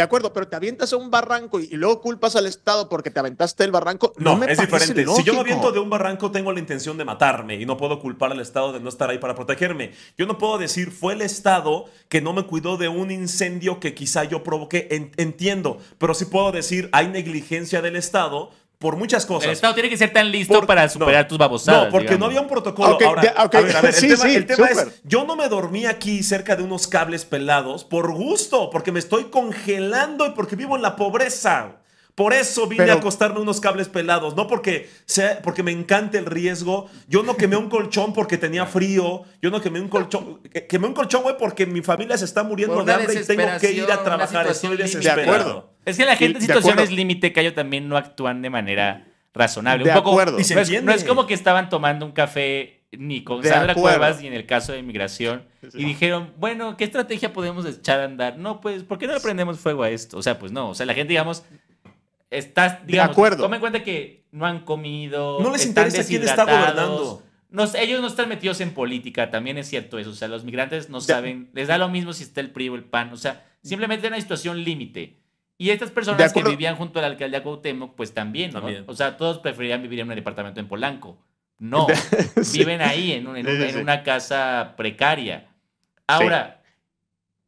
De acuerdo, pero te avientas a un barranco y, y luego culpas al Estado porque te aventaste el barranco. No, No, me es diferente. Si yo me aviento de un barranco, tengo la intención de matarme y no puedo culpar al Estado de no estar ahí para protegerme. Yo no puedo decir, fue el Estado que no me cuidó de un incendio que quizá yo provoqué. En- entiendo, pero sí puedo decir, hay negligencia del Estado por muchas cosas. El Estado tiene que ser tan listo Por- para superar no, tus babosadas. No, porque digamos. no había un protocolo. Ahora, de- ok, a ver, a ver, el sí, tema, sí, el tema es, yo no me dormí aquí cerca de unos cables pelados por gusto, porque me estoy congelando y porque vivo en la pobreza. Por eso vine Pero- a acostarme unos cables pelados, no porque, sea, porque me encante el riesgo. Yo no quemé un colchón porque tenía frío. Yo no quemé un colchón. que- Quemé un colchón, güey, porque mi familia se está muriendo de hambre y tengo que ir a trabajar. Estoy desesperado. De acuerdo. Es que la gente en de situaciones límite, Cayo, también no actúan de manera razonable. De un poco, acuerdo. Y se no, es, no es como que estaban tomando un café ni con De Sandra acuerdo. Cuevas ni en el caso de inmigración Sí, y dijeron, bueno, ¿qué estrategia podemos echar a andar? No, pues, ¿por qué no le prendemos fuego a esto? O sea, pues no, o sea, la gente, digamos, estás, digamos, acuerdo. toma en cuenta que no han comido, No les están interesa quién está deshidratados. gobernando. Nos- ellos no están metidos en política, también es cierto eso. O sea, los migrantes no De- saben, les da lo mismo si está el PRI o el PAN. O sea, simplemente es una situación límite. Y estas De personas que vivían junto a la alcaldía Cuauhtémoc, pues también, ¿no? También. O sea, todos preferían vivir en un departamento en Polanco. No, Sí. viven ahí, en, un- en Sí, un- sí, en sí. una casa precaria. Ahora,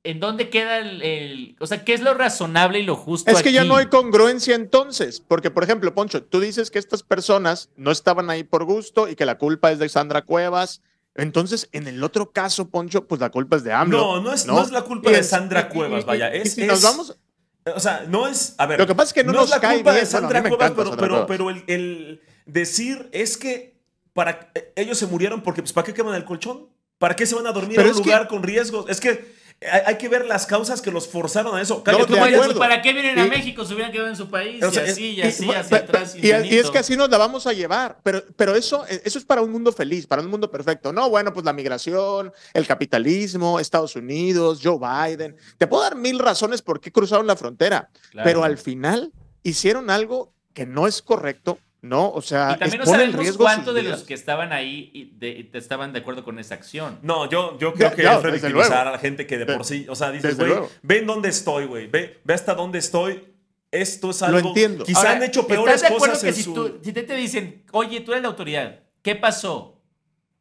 ¿en dónde queda el, el- O sea, ¿qué es lo razonable y lo justo Es que ya no hay congruencia entonces, porque por ejemplo, Poncho, tú dices que estas personas no estaban ahí por gusto y que la culpa es de Sandra Cuevas. Entonces, en el otro caso, Poncho, pues la culpa es de AMLO. No, no es, no es la culpa Y de es- Sandra Cuevas, y- vaya. y Es, si nos vamos, O sea, no es. A ver. Lo que pasa es que no nos es la cae culpa bien, de bueno, Sandra Cuevas, encanta pero, pero, Cuevas. pero el, el decir es que para, eh, ellos se murieron porque, pues, ¿para qué queman el colchón? ¿Para qué se van a dormir en un lugar con riesgos? Es que hay, que ver las causas que los forzaron a eso. ¿Para qué vienen a México? Se hubieran quedado en su país. y así, y así, hacia atrás. Y, es que así nos la vamos a llevar. Pero, pero eso, eso es para un mundo feliz, para un mundo perfecto. No, bueno, pues la migración, el capitalismo, Estados Unidos, Joe Biden. Te puedo dar mil razones por qué cruzaron la frontera. Pero al final hicieron algo que no es correcto ¿no? O sea, y también no sabemos cuántos de los que estaban ahí y estaban de acuerdo con esa acción. No, yo, yo creo que es revictimizar a la gente que de por sí, o sea, dices, güey, ven dónde estoy, güey, ve, ve hasta dónde estoy. Esto es algo. Lo entiendo. Quizá han hecho peores cosas que si, tú, si te, te dicen, oye, tú eres la autoridad, ¿qué pasó?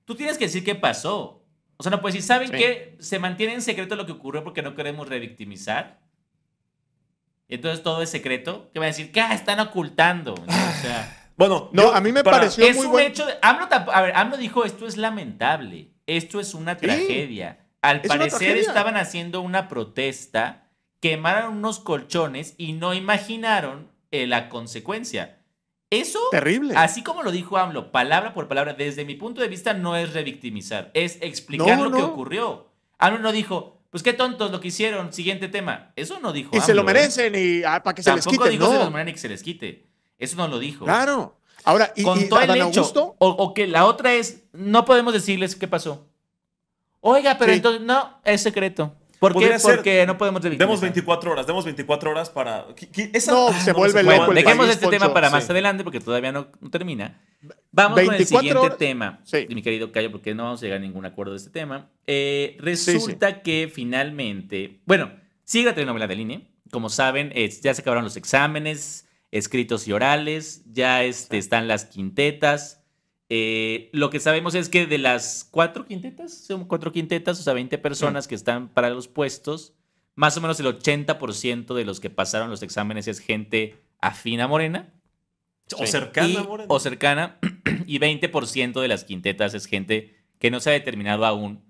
Tú tienes que decir qué pasó. O sea, no puedes decir, ¿saben qué? Se mantiene en secreto lo que ocurrió porque no queremos revictimizar. Entonces todo es secreto. ¿Qué va a decir? ¿Qué? Están ocultando. O sea. Bueno, no, a mí me pareció es muy un hecho. AMLO, a ver, AMLO dijo: esto es lamentable, esto es una tragedia. Al parecer estaban haciendo una protesta, quemaron unos colchones y no imaginaron eh, la consecuencia. Eso, terrible. Así como lo dijo AMLO, palabra por palabra, desde mi punto de vista no es revictimizar, es explicar lo que ocurrió. AMLO no dijo, pues qué tontos lo que hicieron, siguiente tema. Eso no dijo. Y se lo ¿eh? merecen y ah, para que se les quite. dijo se los merecen y que se les quite. Eso no lo dijo. Claro. Ahora, y, Contó el hecho. O, que la otra es, no podemos decirles qué pasó. Oiga, pero entonces, no, es secreto. ¿Por qué? Porque no podemos decir. Demos 24 horas, demos 24 horas para. no, se vuelve loco. dejemos este tema para más adelante porque todavía no, termina. Vamos con el siguiente tema, mi querido Cayo, porque no vamos a llegar a ningún acuerdo de este tema. Eh, resulta que finalmente, bueno, sigue la telenovela de línea. Como saben, ya se acabaron los exámenes escritos y orales, ya este, están las quintetas. Eh, lo que sabemos es que de las cuatro quintetas, son cuatro quintetas, o sea, 20 personas que están para los puestos, más o menos el 80% de los que pasaron los exámenes es gente afina Morena. O cercana Morena. O cercana. Y 20% de las quintetas es gente que no se ha determinado aún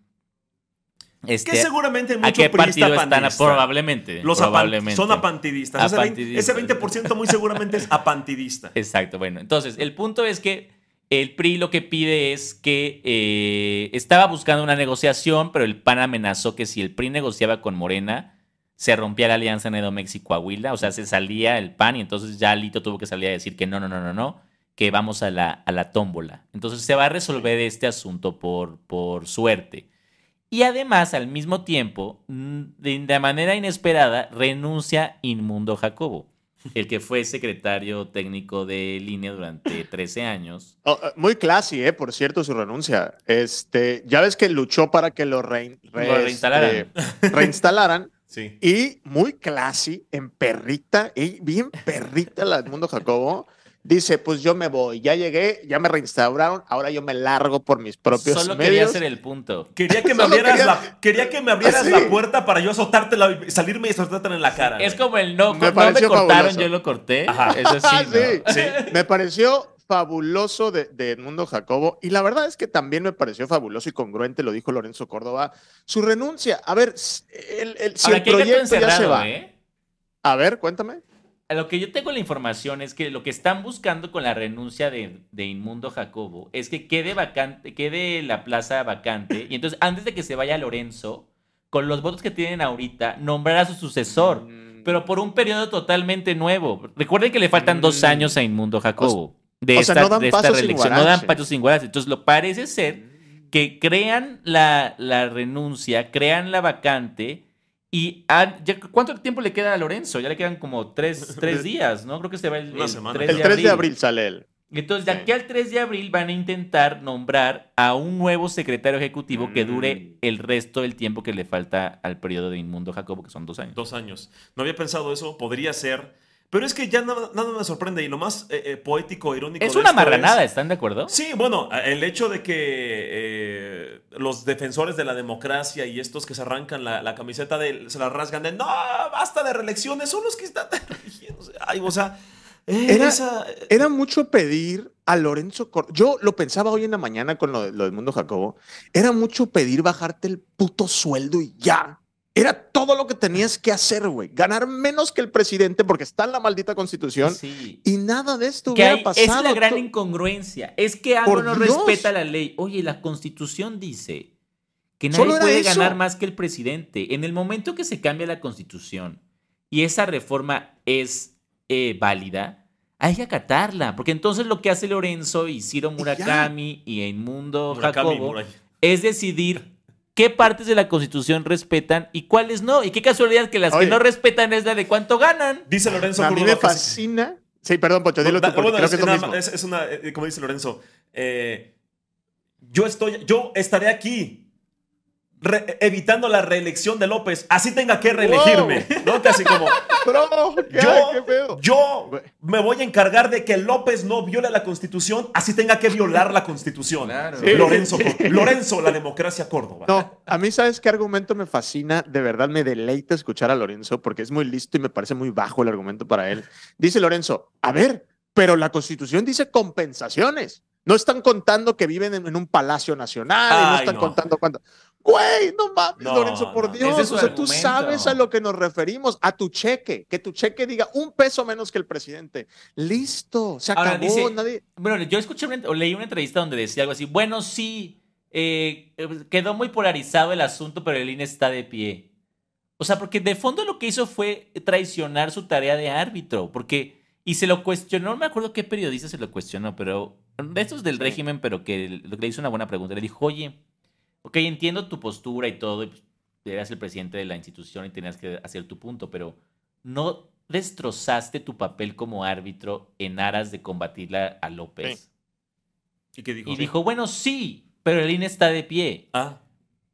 este, que seguramente mucho ¿A qué partido están? Probablemente. Los probablemente. son apantidistas. Ese, 20%, muy seguramente es apantidista. Exacto. Bueno, entonces el punto es que el PRI lo que pide es que eh, estaba buscando una negociación, pero el PAN amenazó que si el PRI negociaba con Morena, se rompía la alianza en Edomex y Coahuila. O sea, se salía el PAN y entonces ya Lito tuvo que salir a decir que no, no, no, no, no, que vamos a la, a la tómbola. Entonces se va a resolver este asunto por, por suerte. Y además, al mismo tiempo, de manera inesperada, renuncia Inmundo Jacobo, el que fue secretario técnico de línea durante 13 años. Oh, eh, muy classy, eh, por cierto, su renuncia. Este, ya ves que luchó para que lo, reinstalaran. Este, reinstalaran. sí. Y muy classy, en perrita, y bien perrita la Edmundo Jacobo dice, pues yo me voy, ya llegué, ya me reinstauraron, ahora yo me largo por mis propios Solo medios. quería hacer el punto. Quería que me abrieras, la, quería que me abrieras la puerta para yo azotártela, salirme y azotártela en la cara. Es como el no, me, no me cortaron, yo lo corté. Ajá. Eso sí, sí, Me pareció fabuloso de, de, Edmundo Jacobo y la verdad es que también me pareció fabuloso y congruente, lo dijo Lorenzo Córdoba, su renuncia. A ver, el, el, si el proyecto ya se va. ¿eh? A ver, cuéntame lo que yo tengo la información es que lo que están buscando con la renuncia de, Inmundo Jacobo es que quede vacante, quede la plaza vacante. Y entonces, antes de que se vaya Lorenzo, con los votos que tienen ahorita, nombrar a su sucesor. Mm. Pero por un periodo totalmente nuevo. Recuerden que le faltan dos mm. años a Inmundo Jacobo. de esta, no dan reelección. No dan pasos sin Entonces, lo parece ser que crean la, la renuncia, crean la vacante y ¿cuánto tiempo le queda a Lorenzo? Ya le quedan como tres, días, ¿no? Creo que se va el, 3 de el 3 de abril sale él. Entonces, de aquí al 3 de abril van a intentar nombrar a un nuevo secretario ejecutivo que dure mm. el resto del tiempo que le falta al periodo de Inmundo Jacobo, que son dos años. Dos años. No había pensado eso, podría ser. Pero es que ya nada, me sorprende y lo más eh, eh, poético, irónico. Es una marranada, ¿están de acuerdo? Sí, bueno, el hecho de que eh, los defensores de la democracia y estos que se arrancan la, camiseta de, se la rasgan de no, basta de reelecciones, son los que están Ay, o sea, era, era, mucho pedir a Lorenzo Yo lo pensaba hoy en la mañana con lo, lo del mundo Jacobo. Era mucho pedir bajarte el puto sueldo y ya. Era todo lo que tenías que hacer, güey. Ganar menos que el presidente porque está en la maldita constitución. Sí. Y nada de esto Que hubiera hay- pasado. es la gran incongruencia. Es que Por no Dios. respeta la ley. Oye, la constitución dice que nadie puede eso. ganar más que el presidente. En el momento que se cambia la constitución y esa reforma es eh, válida, hay que acatarla. Porque entonces lo que hace Lorenzo y Ciro. Murakami y Edmundo Murakami, Jacobo es decidir qué partes de la constitución respetan y cuáles no. Y qué casualidad que las Oye. que no respetan es la de cuánto ganan. Dice Lorenzo A mí me fascina. Sí, perdón, Pocho, dilo tú, Da- porque bueno, creo es, que es lo nada mismo. más- es- es una, eh, como dice Lorenzo, eh, yo estoy, yo estaré aquí re- evitando la reelección de López, así tenga que reelegirme, ¿no? Casi como, Bro, ¿qué, yo, qué pedo? yo me voy a encargar de que López no viole la Constitución, así tenga que violar la Constitución. Claro. Sí. Lorenzo, Lorenzo, la democracia Córdoba. No, a mí, ¿sabes qué argumento me fascina? De verdad me deleita escuchar a Lorenzo porque es muy listo y me parece muy bajo el argumento para él. Dice Lorenzo, a ver, pero la constitución dice compensaciones. No están contando que viven en, en un palacio nacional, y no Ay, están no. contando cuánto. Güey, no mames, No, Lorenzo, por Dios. es O sea, tú sabes a lo que nos referimos, a tu cheque, que tu cheque diga un peso menos que el presidente. Listo, se Ahora acabó. dice- nadie... Bueno, yo escuché una- o leí una entrevista donde decía algo así, bueno, sí, eh, eh, quedó muy polarizado el asunto, pero el INE está de pie. O sea, porque de fondo lo que hizo fue traicionar su tarea de árbitro, porque, y se lo cuestionó, no me acuerdo qué periodista se lo cuestionó, pero de estos del Sí. régimen, pero que le hizo una buena pregunta, le dijo, oye, ok, entiendo tu postura y todo, y pues, eras el presidente de la institución y tenías que hacer tu punto, pero no destrozaste tu papel como árbitro en aras de combatirla a López. ¿Y qué dijo? Y dijo, bueno, sí, pero el INE está de pie. Ah,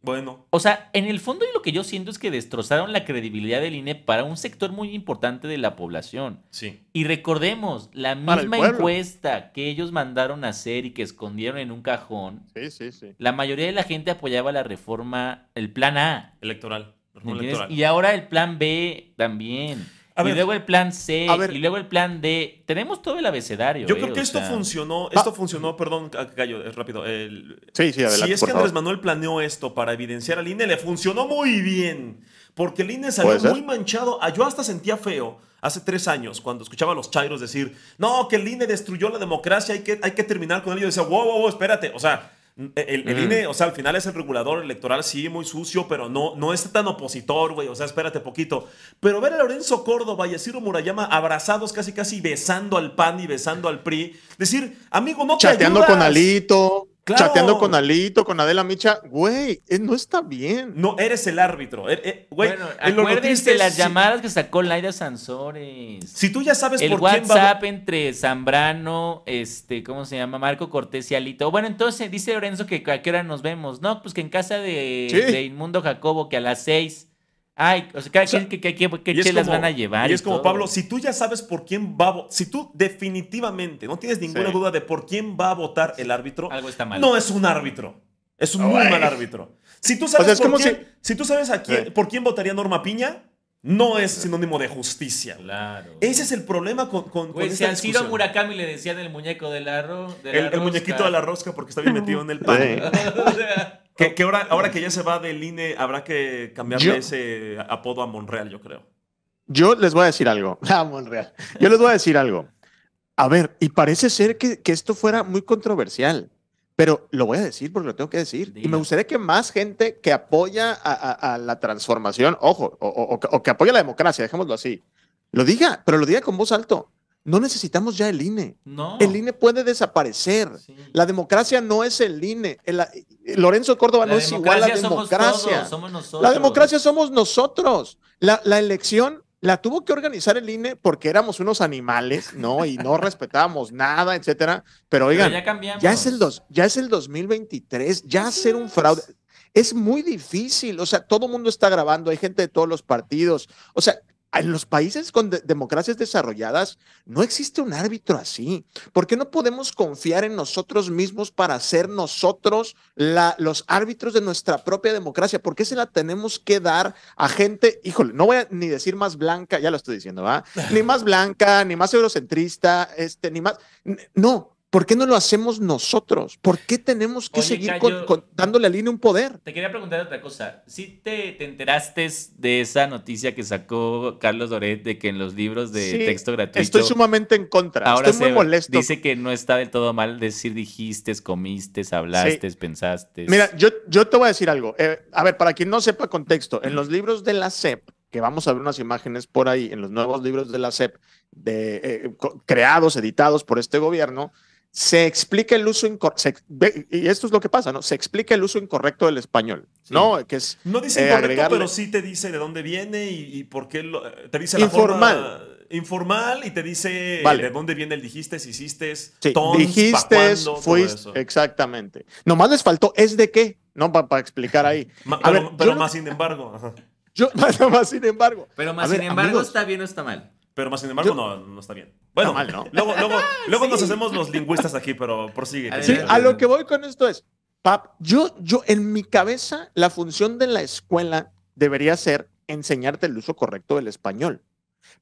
bueno. O sea, en el fondo lo que yo siento es que destrozaron la credibilidad del INE para un sector muy importante de la población. Sí. Y recordemos, la misma encuesta que ellos mandaron a hacer y que escondieron en un cajón, Sí, sí, sí. la mayoría de la gente apoyaba la reforma, el plan A. Electoral. electoral. Y ahora el plan B también. A y ver. luego el plan C. A ver. Y luego el plan D. Tenemos todo el abecedario. Yo eh, creo que o esto sea, funcionó, esto funcionó, perdón, Gallo, eh, rápido. el- Sí, sí, adelante. si es que Andrés favor. Manuel planeó esto para evidenciar al INE, le funcionó muy bien. Porque el INE salió muy manchado. Ah, Yo hasta sentía feo hace tres años cuando escuchaba a los chairos decir, no, que el INE destruyó la democracia, hay que, hay que terminar con él. Y yo decía, wow, wow, wow, espérate. O sea, el, el Mm. INE, o sea, al final es el regulador electoral, sí, muy sucio, pero no, no es tan opositor, güey. O sea, espérate poquito. Pero ver a Lorenzo Córdoba y a Ciro Murayama abrazados casi casi besando al PAN y besando al PRI, decir, amigo, no te chateando con. Alito, Claro. chateando con Alito, con Adela Micha, güey, eh, no está bien. No, eres el árbitro. Er- eh, güey, Bueno, eh, lo acuérdense de las si- llamadas que sacó Laida Sansores. Si tú ya sabes el por quién va WhatsApp entre Zambrano, este, ¿cómo se llama? Marco Cortés y Alito. Bueno, entonces dice Lorenzo que a qué hora nos vemos. No, pues que en casa de, Sí. de Inmundo Jacobo, que a las seis. Ay, o sea, cada O sea, quien que, que, que- qué Y es chelas como- van a llevar. Y es como, todo. Pablo, si tú ya sabes por quién va a votar, si tú definitivamente no tienes ninguna Sí. duda de por quién va a votar el árbitro, Algo está mal. no es un árbitro. Es un muy Ay. mal árbitro. Si tú sabes, O sea, es por, como quién, si... tú sabes a quién, Sí. por quién votaría Norma Piña, no es sinónimo de justicia. Claro. Ese es el problema con, con, con Güey, si esta Ciro. Murakami le decían el muñeco de la El, el muñequito de la rosca porque está bien metido en el pan. Sí. O sea, Que, que ahora, ahora que ya se va del INE, habrá que cambiarle Yo- ese apodo a Monreal, yo creo. Yo les voy a decir algo. Ah, Monreal. Yo les voy a decir algo. A ver, y parece ser que, que esto fuera muy controversial, pero lo voy a decir porque lo tengo que decir. Y me gustaría que más gente que apoya a, a- a la transformación, ojo, o, o- o que apoya la democracia, dejémoslo así, lo diga, pero lo diga con voz alto. No necesitamos ya el INE. no. El INE puede desaparecer. Sí. La democracia no es el INE. El- Lorenzo Córdoba La no es igual a la somos democracia. todos, somos nosotros. La democracia somos nosotros. La, la elección la tuvo que organizar el INE porque éramos unos animales, ¿no? Y no respetábamos nada, etcétera. Pero Pero oigan, ya cambiamos. ya es el dos, ya es el 2023, ya hacer un fraude es muy difícil. O sea, todo el mundo está grabando, hay gente de todos los partidos. O sea, en los países con de- democracias desarrolladas no existe un árbitro así. ¿Por qué no podemos confiar en nosotros mismos para ser nosotros la- los árbitros de nuestra propia democracia? ¿Por qué se la tenemos que dar a gente, híjole, no voy a ni decir más blanca, ya lo estoy diciendo, ¿va? Ni más blanca, ni más eurocentrista, este, ni más. No, ¿Por qué no lo hacemos nosotros? ¿Por qué tenemos que Oye, seguir Cayo, con- con- dándole a Línea un poder? Te quería preguntar otra cosa. ¿Sí te, te enteraste de esa noticia que sacó Carlos Doret de que en los libros de Sí, texto gratuito Estoy sumamente en contra. ahora Estoy muy molesto. dice que no está del todo mal decir dijiste, comiste, hablaste, pensaste? Mira, yo, yo te voy a decir algo. Eh, a ver, para quien no sepa contexto, en los libros de la SEP, que vamos a ver unas imágenes por ahí, en los nuevos libros de la SEP, de, eh, creados, editados por este gobierno, se explica el uso incorrecto, y esto es lo que pasa, ¿no? Se explica el uso incorrecto del español, Sí. ¿no? Que es No dice Eh, incorrecto, agregarle- pero sí te dice de dónde viene y, y por qué lo, te dice la Informal. forma informal y te dice Vale. de dónde viene el dijiste, si hiciste, Sí, tons, dijiste, cuándo, todo fuiste, eso. exactamente. Nomás les faltó es de qué, ¿no? Para explicar ahí. Ma- A pero ver, pero yo- más sin embargo. Yo, más, sin embargo. Pero A más ver, sin embargo, amigos, ¿está bien o está mal? Pero más sin embargo, Yo- no, no está bien. Bueno, mal, ¿no? luego, luego, luego nos hacemos los lingüistas aquí, pero prosigue. A Sí, ver, a lo que voy con esto es, pap, yo, yo, en mi cabeza, la función de la escuela debería ser enseñarte el uso correcto del español.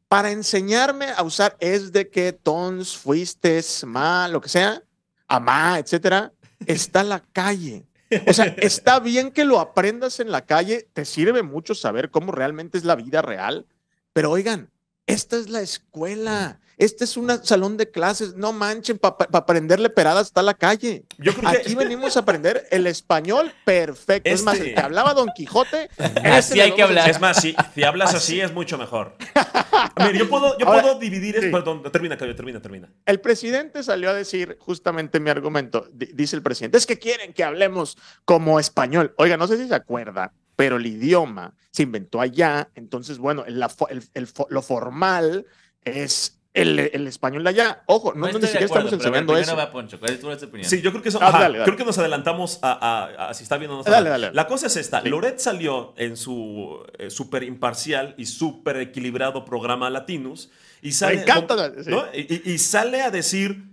Para enseñarme a usar es de que, tons, fuiste, ma, lo que sea, amá, etcétera, está la calle. O sea, está bien que lo aprendas en la calle, te sirve mucho saber cómo realmente es la vida real, pero oigan, esta es la escuela, este es un salón de clases, no manchen, para aprenderle peradas está la calle. Yo creo que Aquí venimos a aprender el español perfecto. Es más, Este- el que hablaba Don Quijote, Así le hay que a hablar. Es más, si, si hablas así es mucho mejor. Mira, yo puedo, yo Ahora, puedo dividir. sí. Perdón, termina, termina, termina. El presidente salió a decir justamente mi argumento. Di- Dice el presidente, es que quieren que hablemos como español. Oiga, no sé si se acuerda, pero el idioma se inventó allá. Entonces, bueno, el- el- el lo formal es el, el español de allá. Ojo, no, no, ni siquiera acuerdo, estamos a enseñando eso. va Poncho. ¿Cuál es tu opinión? Sí, yo creo que eso, Ah, ajá, dale, dale. creo que nos adelantamos a, a- a si está bien o no está Dale, mal. dale, dale. La cosa es esta. Sí. Loret salió en su eh, súper imparcial y súper equilibrado programa Latinus y sale, Me encanta. sí. ¿no? y, y- y sale a decir,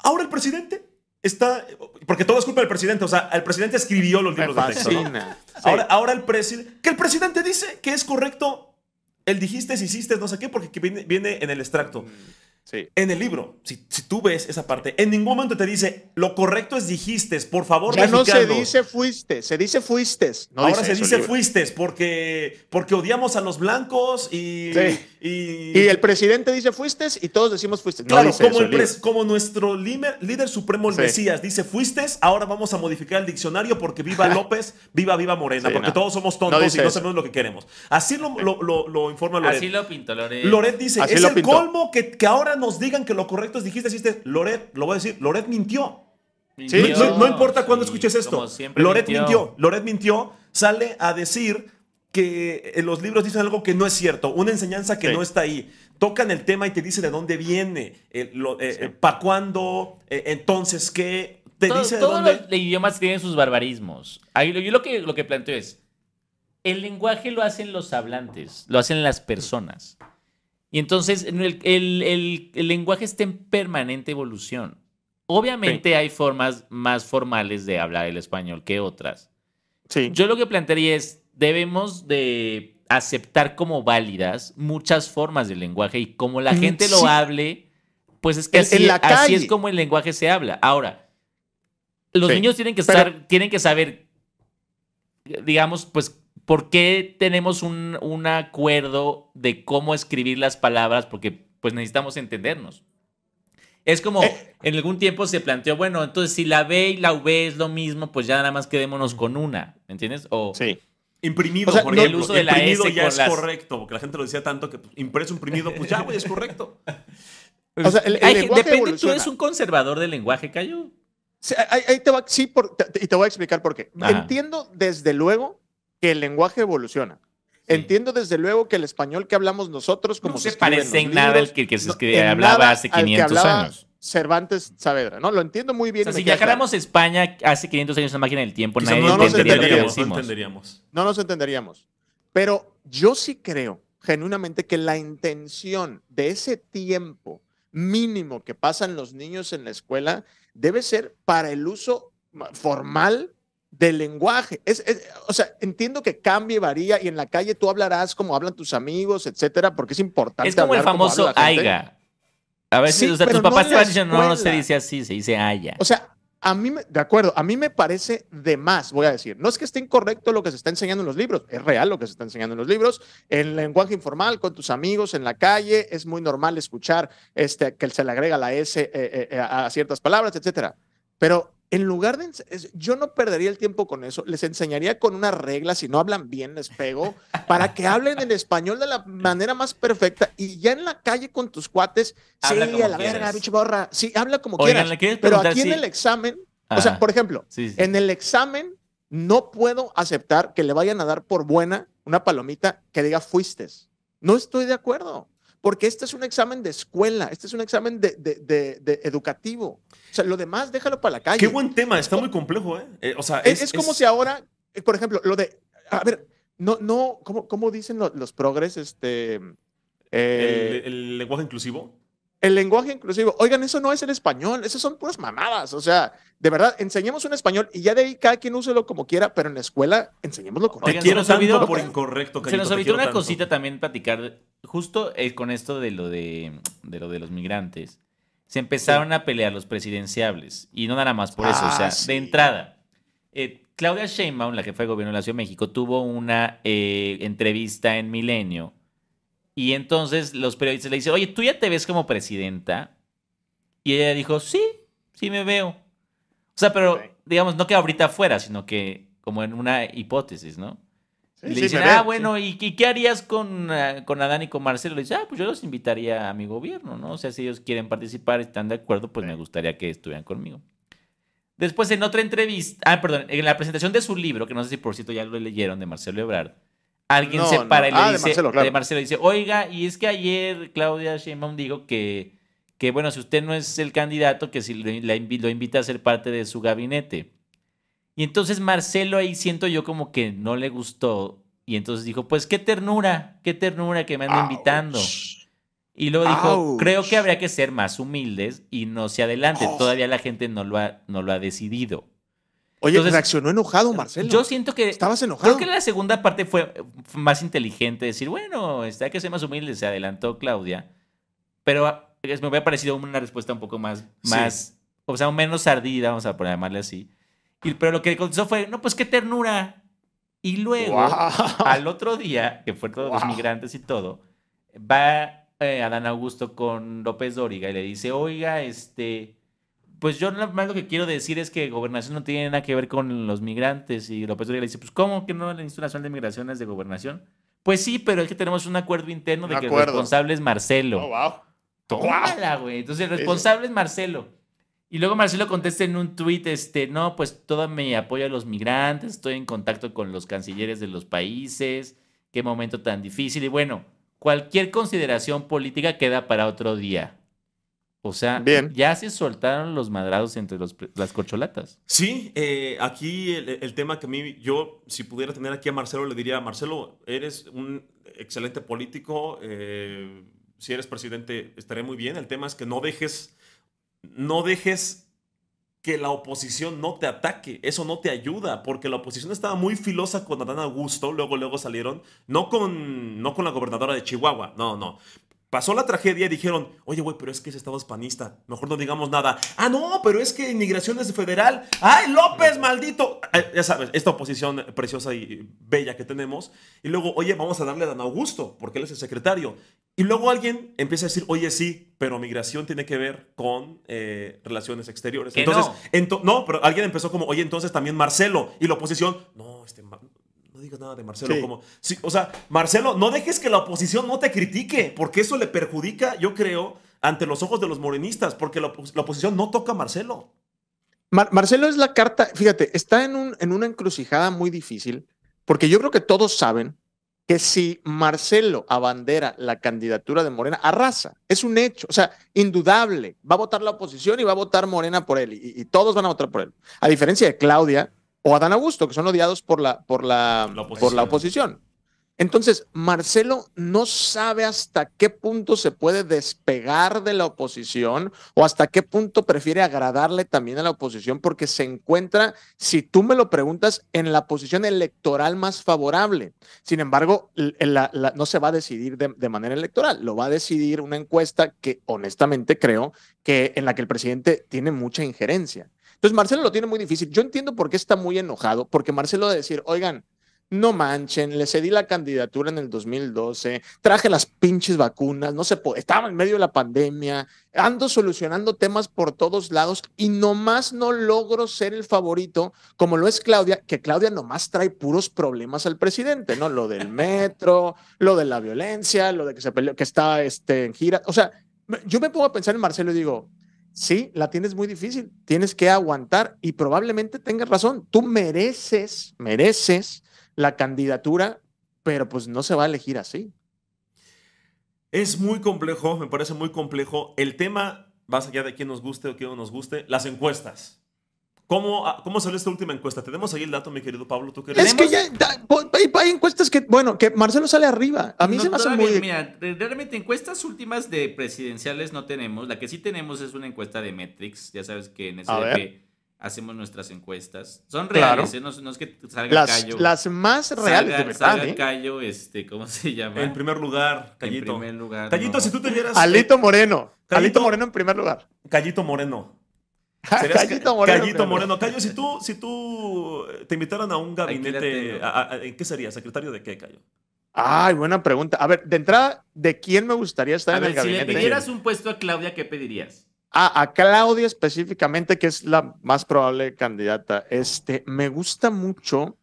ahora el presidente está... Porque todo es culpa del presidente. O sea, el presidente escribió los Me libros de texto. ¿no? Sí. Ahora, ahora el presidente... Que el presidente dice que es correcto el dijiste, hiciste, no sé qué, porque que viene, viene en el extracto. Sí. En el libro, si, si tú ves esa parte, en ningún momento te dice, lo correcto es dijiste, por favor, Ya no se mexicanos". dice fuiste, se dice fuiste. No Ahora se dice fuiste porque, porque odiamos a los blancos y... Sí. Y, Y el presidente dice fuiste y todos decimos fuiste. No Claro, como, eso el el libro. pres- como nuestro líder, líder supremo, el Sí. Mesías, dice fuiste, ahora vamos a modificar el diccionario porque viva López, viva, viva Morena, Sí, porque no. todos somos tontos y no eso. sabemos lo que queremos. Así lo, lo- lo- lo informa Loret. Así lo pintó Loret. Loret dice, Así es lo el pintó. colmo que, que ahora nos digan que lo correcto es dijiste, hiciste. Loret, lo voy a decir, Loret mintió. Sí, no, importa cuándo escuches esto. Loret mintió. Loret mintió, sale a decir que en los libros dicen algo que no es cierto, una enseñanza que Sí. no está ahí. Tocan el tema y te dice de dónde viene, para cuándo, eh, entonces qué, te Todo- dice de todos dónde. los idiomas tienen sus barbarismos. Ahí yo lo que, lo que planteo es, el lenguaje lo hacen los hablantes, lo hacen las personas. Y entonces el, el- el- el lenguaje está en permanente evolución. Obviamente hay formas más formales de hablar el español que otras. Sí. Yo lo que plantearía es, debemos de aceptar como válidas muchas formas del lenguaje y como la Mm, gente lo hable, pues es que así, en la así es como el lenguaje se habla. Ahora, los Sí, niños tienen que pero- estar, tienen que saber, digamos, pues, por qué tenemos un, un acuerdo de cómo escribir las palabras, porque pues necesitamos entendernos. Es como, Eh. en algún tiempo se planteó, bueno, entonces si la B y la V es lo mismo, pues ya nada más quedémonos con una, ¿me entiendes? O, Sí. Imprimido, O sea, por no- ejemplo. el uso de la imprimido S ya con es las- correcto, porque la gente lo decía tanto que pues, impreso, imprimido, pues ya, güey, es correcto. O sea, el- el lenguaje depende, tú evoluciona. eres un conservador del lenguaje, Cayo. Sí, ahí, ahí te va, sí, por- te- y te voy a explicar por qué. Ajá. Entiendo desde luego que el lenguaje evoluciona. Sí. Entiendo desde luego que el español que hablamos nosotros, como No se se parece en nada al que, que se no, hablaba hace al que 500 hablaba años. Cervantes Saavedra, ¿no? Lo entiendo muy bien. O sea, si viajáramos a España hace 500 años en máquina del tiempo, nadie no nos entendería lo que entenderíamos, no decimos. entenderíamos. no nos entenderíamos. Pero yo sí creo genuinamente que la intención de ese tiempo mínimo que pasan los niños en la escuela debe ser para el uso ma- formal del lenguaje. Es, es- o sea, entiendo que cambie, varía y en la calle tú hablarás como hablan tus amigos, etcétera, porque es importante. Es como el famoso habla la gente. AIGA. A ver Sí, o sea, tus no papás en te la van diciendo, no, no se dice así, se dice haya. O sea, a mí, me- de acuerdo, a mí me parece de más, voy a decir. No es que esté incorrecto lo que se está enseñando en los libros, es real lo que se está enseñando en los libros. En lenguaje informal, con tus amigos, en la calle, es muy normal escuchar este, que se le agrega la S eh, eh, eh, a ciertas palabras, etcétera. Pero en lugar de, yo no perdería el tiempo con eso, les enseñaría con una regla, si no hablan bien, les pego, para que hablen en español de la manera más perfecta y ya en la calle con tus cuates, Habla sí, como a la quieras. verga, bicho borra, sí, habla como Oigan, quieras. ¿le quieres Pero aquí en el examen, o sea, por ejemplo, Sí, sí. en el examen no puedo aceptar que le vayan a dar por buena una palomita que diga fuiste. No estoy de acuerdo, porque este es un examen de escuela, este es un examen de, de- de- de educativo. O sea, lo demás déjalo para la calle. Qué buen tema, está muy complejo, ¿eh? Eh, o sea, Es, es como si ahora, eh, por ejemplo, lo de, a ver, no, no, ¿cómo, cómo dicen lo- los progres? Este, eh, el, el lenguaje inclusivo. El lenguaje inclusivo. Oigan, eso no es el español, eso son puras mamadas. O sea, de verdad, enseñemos un español y ya de ahí cada quien úselo como quiera, pero en la escuela enseñémoslo correcto. Oigan, quiero se nos olvidó- por incorrecto, Se Cayito, nos olvidó una tanto. cosita también platicar, justo eh, con esto de lo de, de lo de los migrantes. Se empezaron a pelear los presidenciables y no nada más por eso, o Ah, sea, sí. de entrada. eh, Claudia Sheinbaum, la jefa de gobierno de la Ciudad de México, tuvo una eh, entrevista en Milenio y entonces los periodistas le dicen, oye, ¿tú ya te ves como presidenta? Y ella dijo, sí, sí me veo. O sea, pero digamos, no que ahorita fuera, sino que como en una hipótesis, ¿no? Sí, Y le sí, dicen, ah, veo, bueno, ¿y, y qué harías con, ah, con Adán y con Marcelo? Le dice, ah, pues yo los invitaría a mi gobierno, ¿no? O sea, si ellos quieren participar están de acuerdo, pues me gustaría que estuvieran conmigo. Después, en otra entrevista, ah, perdón, en la presentación de su libro, que no sé si por cierto ya lo leyeron, de Marcelo Ebrard, alguien No, se no. para y le Ah, de dice, Marcelo, claro. de Marcelo dice, oiga, y es que ayer Claudia Sheinbaum dijo que, que bueno, si usted no es el candidato, que si lo, invita a ser parte de su gabinete. Y entonces Marcelo ahí siento yo como que no le gustó. Y entonces dijo, pues qué ternura, qué ternura que me anda invitando. Y luego dijo, Ouch. creo que habría que ser más humildes y no se adelante. Oh. Todavía la gente no lo ha, no lo ha decidido. Oye, Entonces, reaccionó enojado, Marcelo. Yo siento que... Estabas enojado. Creo que la segunda parte fue fue más inteligente. Decir, bueno, está que ser más humildes. Se adelantó Claudia. Pero ah, me hubiera parecido una respuesta un poco más, Sí. más o sea, menos ardida, vamos a llamarle así. Y, pero lo que contestó fue, no, pues qué ternura. Y luego, al otro día, que fue todos los migrantes y todo, va eh, Adán Augusto con López Dóriga y le dice, oiga, este, pues yo nada más lo que quiero decir es que gobernación no tiene nada que ver con los migrantes. Y López Dóriga le dice, pues ¿cómo que no? La Instituto Nacional de Migración es de gobernación. Pues sí, pero es que tenemos un acuerdo interno de Un que el responsable es Marcelo. Oh, wow. Tómala, güey. Entonces el responsable es Marcelo. Y luego Marcelo contesta en un tuit, este, no, pues todo mi apoyo a los migrantes, estoy en contacto con los cancilleres de los países, qué momento tan difícil. Y bueno, cualquier consideración política queda para otro día. O sea, Bien. ya se soltaron los madrados entre los, las corcholatas. Sí, eh, aquí el, el tema que a mí, yo, si pudiera tener aquí a Marcelo, le diría, Marcelo, eres un excelente político, eh, si eres presidente estaré muy bien, el tema es que no dejes, no dejes que la oposición no te ataque, eso no te ayuda, porque la oposición estaba muy filosa con Adán Augusto, luego, luego salieron, no con, no con la gobernadora de Chihuahua, no, no. Pasó la tragedia y dijeron, oye, güey, pero es que ese estado es panista. Mejor no digamos nada. Ah, no, pero es que inmigración es federal. ¡Ay, López, maldito! Ay, ya sabes, esta oposición preciosa y bella que tenemos. Y luego, oye, vamos a darle a Dan Augusto, porque él es el secretario. Y luego alguien empieza a decir, oye, sí, pero migración tiene que ver con eh, relaciones exteriores. Entonces, no. ento- no, pero alguien empezó como, oye, entonces también Marcelo. Y la oposición, no, este, no digas nada de Marcelo. Sí. Como, sí, o sea, Marcelo, no dejes que la oposición no te critique, porque eso le perjudica, yo creo, ante los ojos de los morenistas, porque la, opos- la oposición no toca a Marcelo. Mar- Marcelo es la carta, fíjate, está en, un, en una encrucijada muy difícil, porque yo creo que todos saben que si Marcelo abandera la candidatura de Morena, arrasa, es un hecho, o sea, indudable, va a votar la oposición y va a votar Morena por él, y, y todos van a votar por él. A diferencia de Claudia o Adán Augusto, que son odiados por la, por la, La por la oposición. Entonces, Marcelo no sabe hasta qué punto se puede despegar de la oposición o hasta qué punto prefiere agradarle también a la oposición porque se encuentra, si tú me lo preguntas, en la posición electoral más favorable. Sin embargo, no se va a decidir de, de, manera electoral, lo va a decidir una encuesta que honestamente creo que en la que el presidente tiene mucha injerencia. Entonces, Marcelo lo tiene muy difícil. Yo entiendo por qué está muy enojado, porque Marcelo de decir, oigan, no manchen, le cedí la candidatura en el 2012, traje las pinches vacunas, no se puede, estaba en medio de la pandemia, ando solucionando temas por todos lados y nomás no logro ser el favorito, como lo es Claudia, que Claudia nomás trae puros problemas al presidente, ¿no? Lo del metro, lo de la violencia, lo de que se peleó, que está este, en gira. O sea, yo me pongo a pensar en Marcelo y digo, sí, la tienes muy difícil, tienes que aguantar y probablemente tengas razón, tú mereces, mereces la candidatura, pero pues no se va a elegir así. Es muy complejo, me parece muy complejo. El tema, más allá de quién nos guste o quién no nos guste, las encuestas. ¿Cómo, ah, ¿Cómo salió esta última encuesta? ¿Tenemos ahí el dato, mi querido Pablo? ¿Tú es que ya hay, encuestas que, bueno, que Marcelo sale arriba. A mí se me hace muy... Mira, realmente encuestas últimas de presidenciales no tenemos. La que sí tenemos es una encuesta de Metrics. Ya sabes que en SDP hacemos nuestras encuestas. Son reales, ¿eh? no, es que salga las, Callo. Las más reales, de verdad. ¿eh? Callo, este, ¿cómo se llama? En primer lugar, Callito. En primer lugar. Callito, si tú te vieras. Alito Moreno. Callito, Moreno en primer lugar. Callito Moreno. Callito Moreno. Callito Moreno. Callo, si tú, si tú te invitaran a un gabinete, ¿en qué sería? ¿Secretario de qué, Callo? Ay, buena pregunta. A ver, de entrada, ¿de quién me gustaría estar en el gabinete? Si le pidieras un puesto a Claudia, ¿qué pedirías? a Claudia específicamente, que es la más probable candidata. Este, me gusta mucho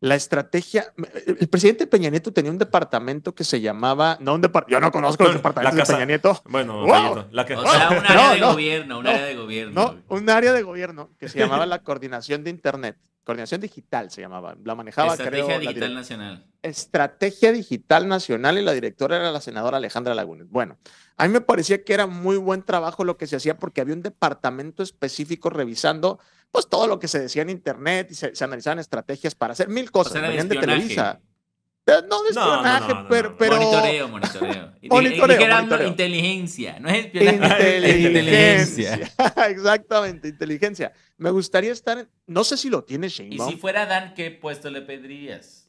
la estrategia. El presidente Peña Nieto tenía un departamento que se llamaba. No un Yo no conozco el departamento de Peña Nieto. Bueno, la que... O sea, un área de gobierno, un área de gobierno. No, un área de gobierno que se llamaba la coordinación de Internet. Coordinación digital se llamaba. La manejaba, Estrategia Digital Nacional. Estrategia Digital Nacional y la directora era la senadora Alejandra Lagunes. Bueno, a mí me parecía que era muy buen trabajo lo que se hacía porque había un departamento específico revisando pues todo lo que se decía en internet y se, analizaban estrategias para hacer mil cosas. Venían de Televisa. No de espionaje, pero, pero, Monitoreo, monitoreo. monitoreo, inteligencia, no es espionaje. Inteligencia. Exactamente, inteligencia. Me gustaría estar, en, no sé si lo tiene Sheinbaum. Y si fuera Dan, ¿qué puesto le pedirías?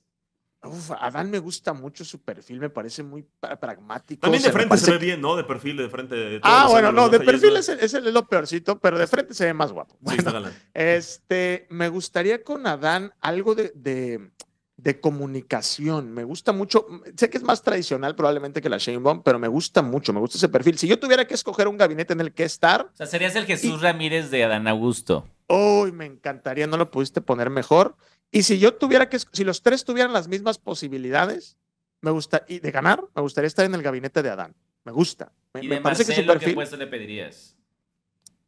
Uf, a Dan me gusta mucho su perfil, me parece muy pragmático. También de frente se ve bien, ¿no? De perfil, de frente. ah, bueno, no, de perfil es, es, lo peorcito, pero de frente se ve más guapo. este, me gustaría con Adán algo de, de, de, comunicación. Me gusta mucho, sé que es más tradicional probablemente que la Sheinbaum, pero me gusta mucho, me gusta ese perfil. Si yo tuviera que escoger un gabinete en el que estar... O sea, serías el Jesús Ramírez de Adán Augusto. Uy, me encantaría, no lo pudiste poner mejor. Y si yo tuviera que, si los tres tuvieran las mismas posibilidades, me gusta, y de ganar, me gustaría estar en el gabinete de Adán. Me gusta. Me, ¿Y de parece que su perfil, ¿qué puesto le pedirías?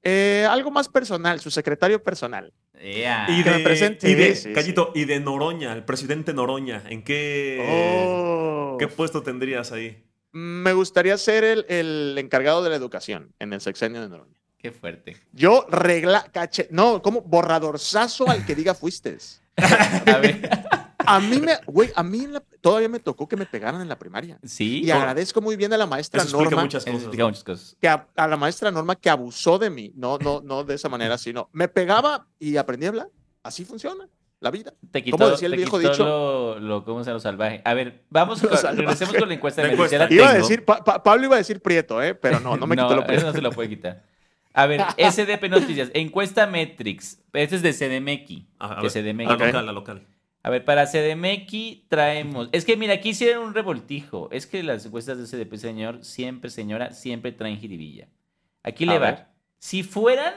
Eh, algo más personal, su secretario personal. Y de, y de Callito, y de Noroña, el presidente Noroña, ¿en qué, oh. qué puesto tendrías ahí? Me gustaría ser el, el encargado de la educación en el sexenio de Noroña. Qué fuerte. Yo regla, caché, no, como borradorzazo al que diga fuiste. a mí me, güey, a mí todavía me tocó que me pegaran en la primaria. Sí. Y agradezco muy bien a la maestra Norma. Muchas cosas, muchas cosas. Que a, la maestra Norma que abusó de mí. No, no, no de esa manera, sino me pegaba y aprendí a hablar. Así funciona la vida. Te quitó, decía el viejo dicho? Lo, lo, ¿Cómo se lo salvaje? A ver, vamos, con, regresemos con la encuesta. La encuesta. Iba a decir, Pablo iba a decir Prieto, ¿eh? pero no, no me quitó lo Prieto. Eso no se lo puede quitar. A ver, SDP Noticias, encuesta Metrics. Este es de CDMX. A, de CDMX. La local, la local. A ver, para CDMX traemos. Es que mira, aquí hicieron un revoltijo. Es que las encuestas de SDP, señor, siempre, señora, siempre traen jiribilla. Aquí le va. Si fueran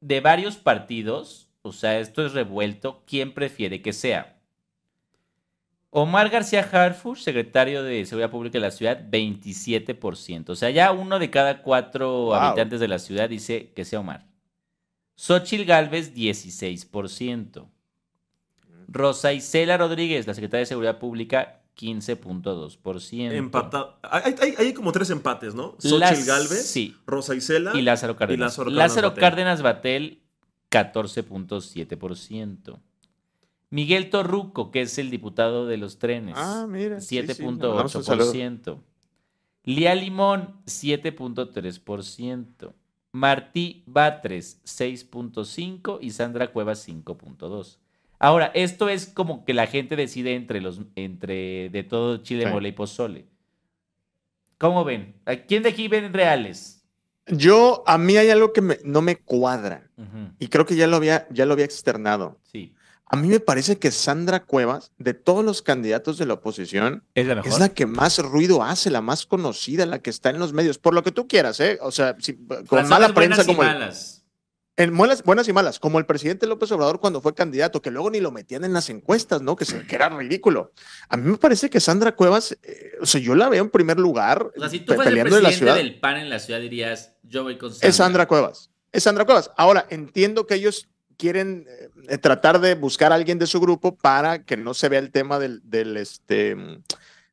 de varios partidos, o sea, esto es revuelto, ¿quién prefiere que sea? Omar García Harfuch, secretario de Seguridad Pública de la ciudad, 27%. O sea, ya uno de cada cuatro habitantes de la ciudad dice que sea Omar. Xochil Gálvez, 16%. Rosa Isela Rodríguez, la secretaria de Seguridad Pública, 15.2%. Empata. Hay, hay, como tres empates, ¿no? Xochil Gálvez, sí. Rosa Isela y Lázaro Cárdenas. Lázaro Cárdenas, Batel, 14.7%. Miguel Torruco, que es el diputado de los trenes. Ah, mira. sí, sí, le 7.8%. Lía Limón, 7.3%. Martí Batres, 6.5% y Sandra Cuevas, 5.2%. Ahora, esto es como que la gente decide entre los, entre de todo Chile, Sí. mole y pozole. ¿Cómo ven? ¿A quién de aquí ven reales? Yo, a mí hay algo que me- no me cuadra y creo que ya lo había, ya lo había externado. Sí. A mí me parece que Sandra Cuevas, de todos los candidatos de la oposición, ¿Es la mejor? es la que más ruido hace, la más conocida, la que está en los medios, por lo que tú quieras, ¿eh? O sea, si- con mala prensa buenas y como el, malas. en buenas, buenas y malas, como el presidente López Obrador cuando fue candidato, que luego ni lo metían en las encuestas, ¿no? Que, se, que era ridículo. A mí me parece que Sandra Cuevas, eh, o sea, yo la veo en primer lugar O sea, si tú fueras el peleando en la presidente ciudad. del PAN en la ciudad, dirías, yo voy con Sandra. Es Sandra Cuevas. Es Sandra Cuevas. Ahora, entiendo que ellos quieren eh, tratar de buscar a alguien de su grupo para que no se vea el tema del, del, este,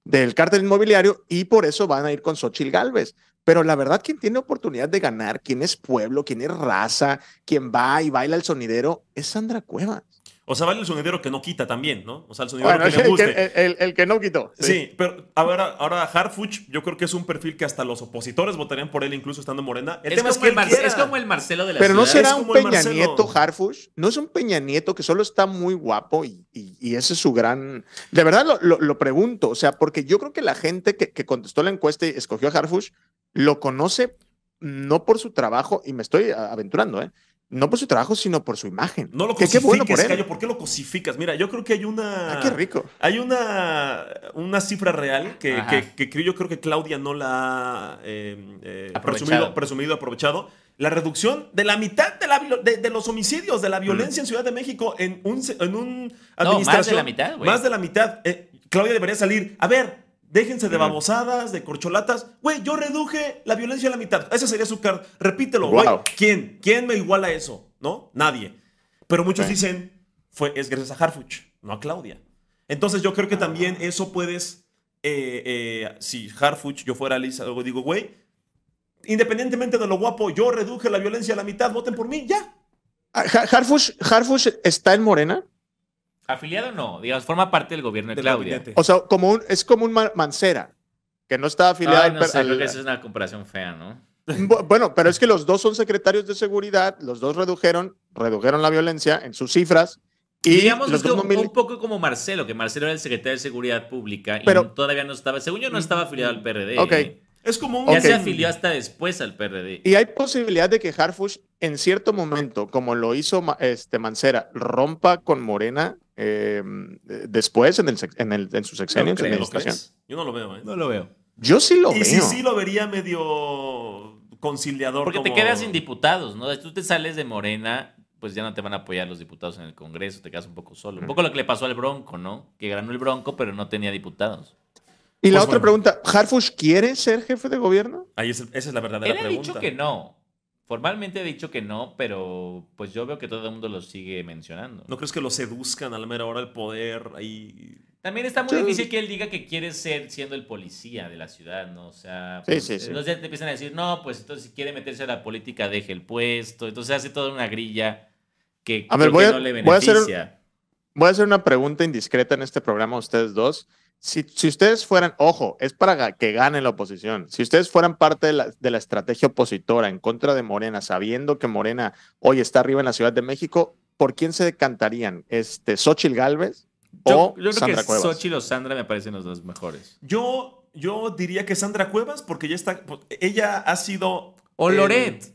del cártel inmobiliario y por eso van a ir con Xochil Gálvez. Pero la verdad, quien tiene oportunidad de ganar, quien es pueblo, quien es raza, quien va y baila el sonidero, es Sandra Cuevas. O sea, vale el sonidero que no quita también, ¿no? O sea, el sonidero Bueno, que le guste. el- el- el que no quitó. Sí, pero ahora, ahora Harfuch, yo creo que es un perfil que hasta los opositores votarían por él, incluso estando en Morena. El Es tema es como, que el él Mar- quiera. es como el Marcelo de la Pero no será Es un Peña Marcelo. Nieto Harfush, no es un Peña Nieto que solo está muy guapo y, y- y ese es su gran... De verdad lo, lo- lo pregunto, o sea, porque yo creo que la gente que, que contestó la encuesta y escogió a Harfush lo conoce no por su trabajo, y me estoy aventurando, ¿eh? No por su trabajo, sino por su imagen. No lo Que cosifiques, qué bueno por él. Cayo. ¿Por qué lo cosificas? Mira, yo creo que hay una... Ah, qué rico. Hay una, una cifra real que, que, que creo, yo creo que Claudia no la ha eh, eh, presumido, presumido, aprovechado. La reducción de la mitad de, la, de, de los homicidios, de la violencia en Ciudad de México en un, en un más administración. de la mitad, güey. Más de la mitad. Eh, Claudia debería salir. A ver, déjense de babosadas, de corcholatas. Güey, yo reduje la violencia a la mitad. Ese sería su car. Repítelo, güey. Wow. ¿Quién? ¿Quién me iguala eso? ¿No? Nadie. Pero muchos dicen, fue, es gracias a Harfuch, no a Claudia. Entonces yo creo que también eso puedes, eh, eh, si Harfuch, yo fuera Lisa, luego digo, güey, independientemente de lo guapo, yo reduje la violencia a la mitad, voten por mí, ya. Ah, Ha- Harfush, Harfush está en Morena, Afiliado no, digamos, forma parte del gobierno de Del Claudia. gabinete. o sea, como un, es como un Ma- Mancera, que no está afiliado Ay, al no sé, creo al- que esa es una comparación fea, ¿no? Bu- Bueno, pero es que los dos son secretarios de seguridad, los dos redujeron, redujeron la violencia en sus cifras y Digamos los es que dos un, poco como Marcelo, que Marcelo era el secretario de Seguridad Pública y Pero- todavía no estaba, según yo no estaba afiliado al PRD. Ok. ¿eh? Es como un... Ya Ok. se afilió hasta después al PRD. Y hay posibilidad de que Harfush en cierto momento, como lo hizo este Mancera, rompa con Morena eh, después en, el, en, el- en su sexenio, en su creo, administración. Yo no lo veo, ¿eh? lo veo. Yo sí lo y veo. si sí lo vería medio conciliador. Porque te como- quedas sin diputados, ¿no? Si tú te sales de Morena, pues ya no te van a apoyar los diputados en el Congreso, te quedas un poco solo. Un poco lo que le pasó al Bronco, ¿no? Que ganó el Bronco, pero no tenía diputados. Y la Pues otra bueno. pregunta, ¿Harfush quiere ser jefe de gobierno? Ahí es- esa es la verdadera Él ha pregunta. dicho que no. Formalmente ha dicho que no, pero pues yo veo que todo el mundo lo sigue mencionando. ¿No crees que lo seduzcan a la mera hora el poder ahí? También está muy Yo- difícil que él diga que quiere ser siendo el policía de la ciudad, ¿no? O sea, Sí, pues, sí, sí. entonces ya te empiezan a decir, no, pues entonces si quiere meterse a la política, deje el puesto. Entonces hace toda una grilla que, A ver, voy que a- no le voy a hacer- beneficia. Voy a hacer una pregunta indiscreta en este programa a ustedes dos. Si, si ustedes fueran, ojo, es para que gane la oposición. Si ustedes fueran parte de la, de la estrategia opositora en contra de Morena, sabiendo que Morena hoy está arriba en la Ciudad de México, ¿por quién se decantarían? Este, ¿Xochil Gálvez Yo, o yo creo Sandra que Cuevas? Xochitl o Sandra me parecen los dos mejores. Yo, yo diría que Sandra Cuevas, porque ya está. pues, Ella ha sido. O el- Loret.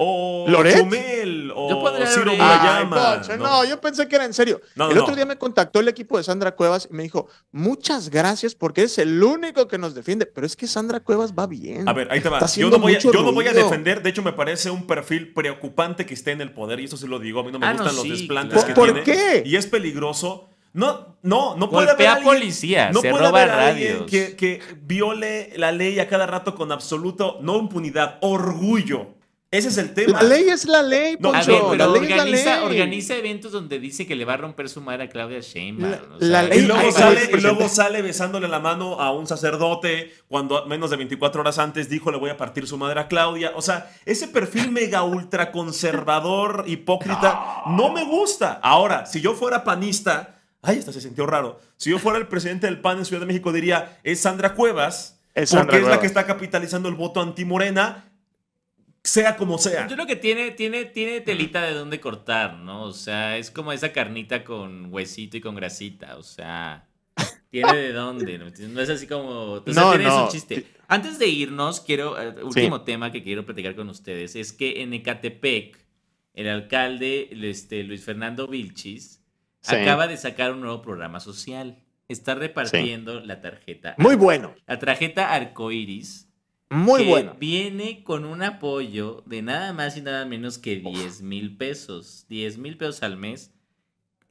O ¿Loret? Chumel. O Ciro no, yo pensé que era en serio. No, el no, otro día me contactó el equipo de Sandra Cuevas y me dijo, muchas gracias porque es el único que nos defiende. Pero es que Sandra Cuevas va bien. A ver, ahí te va. Yo no, voy a, mucho yo no voy a ruido. defender. De hecho, me parece un perfil preocupante que esté en el poder. Y eso sí lo digo. A mí no me Ah, no, gustan los sí, desplantes claro. que ¿Por tiene. qué? Y es peligroso. No, no, no puede Golpea haber alguien, policías, no se puede roba haber alguien que, que viole la ley a cada rato con absoluto, no impunidad, orgullo. Ese es el tema. La ley es la ley, No, A Poncho. ver, pero la ley es la organiza, ley. organiza eventos donde dice que le va a romper su madre a Claudia Sheinbaum. La- o sea, la Y ley- luego, sale, y luego sale besándole la mano a un sacerdote cuando menos de 24 horas antes dijo le voy a partir su madre a Claudia. O sea, ese perfil mega ultra conservador, hipócrita, no me gusta. Ahora, si yo fuera panista, ay, hasta se sintió raro. Si yo fuera el presidente del PAN en Ciudad de México, diría, es Sandra Cuevas, Es porque Sandra es la que está capitalizando el voto anti-morena, sea como sea. Yo creo que tiene, tiene, tiene telita de dónde cortar, ¿no? O sea, es como esa carnita con huesito y con grasita. O sea, tiene de dónde. No, no es así como. O sea, No, tiene no. su chiste. Antes de irnos, quiero. eh, último tema que quiero platicar con ustedes es que en Ecatepec, el alcalde este, Luis Fernando Vilchis Sí. acaba de sacar un nuevo programa social. Está repartiendo la tarjeta. Muy bueno. La tarjeta arcoiris Muy que bueno. viene con un apoyo de nada más y nada menos que 10 mil pesos. 10 mil pesos al mes.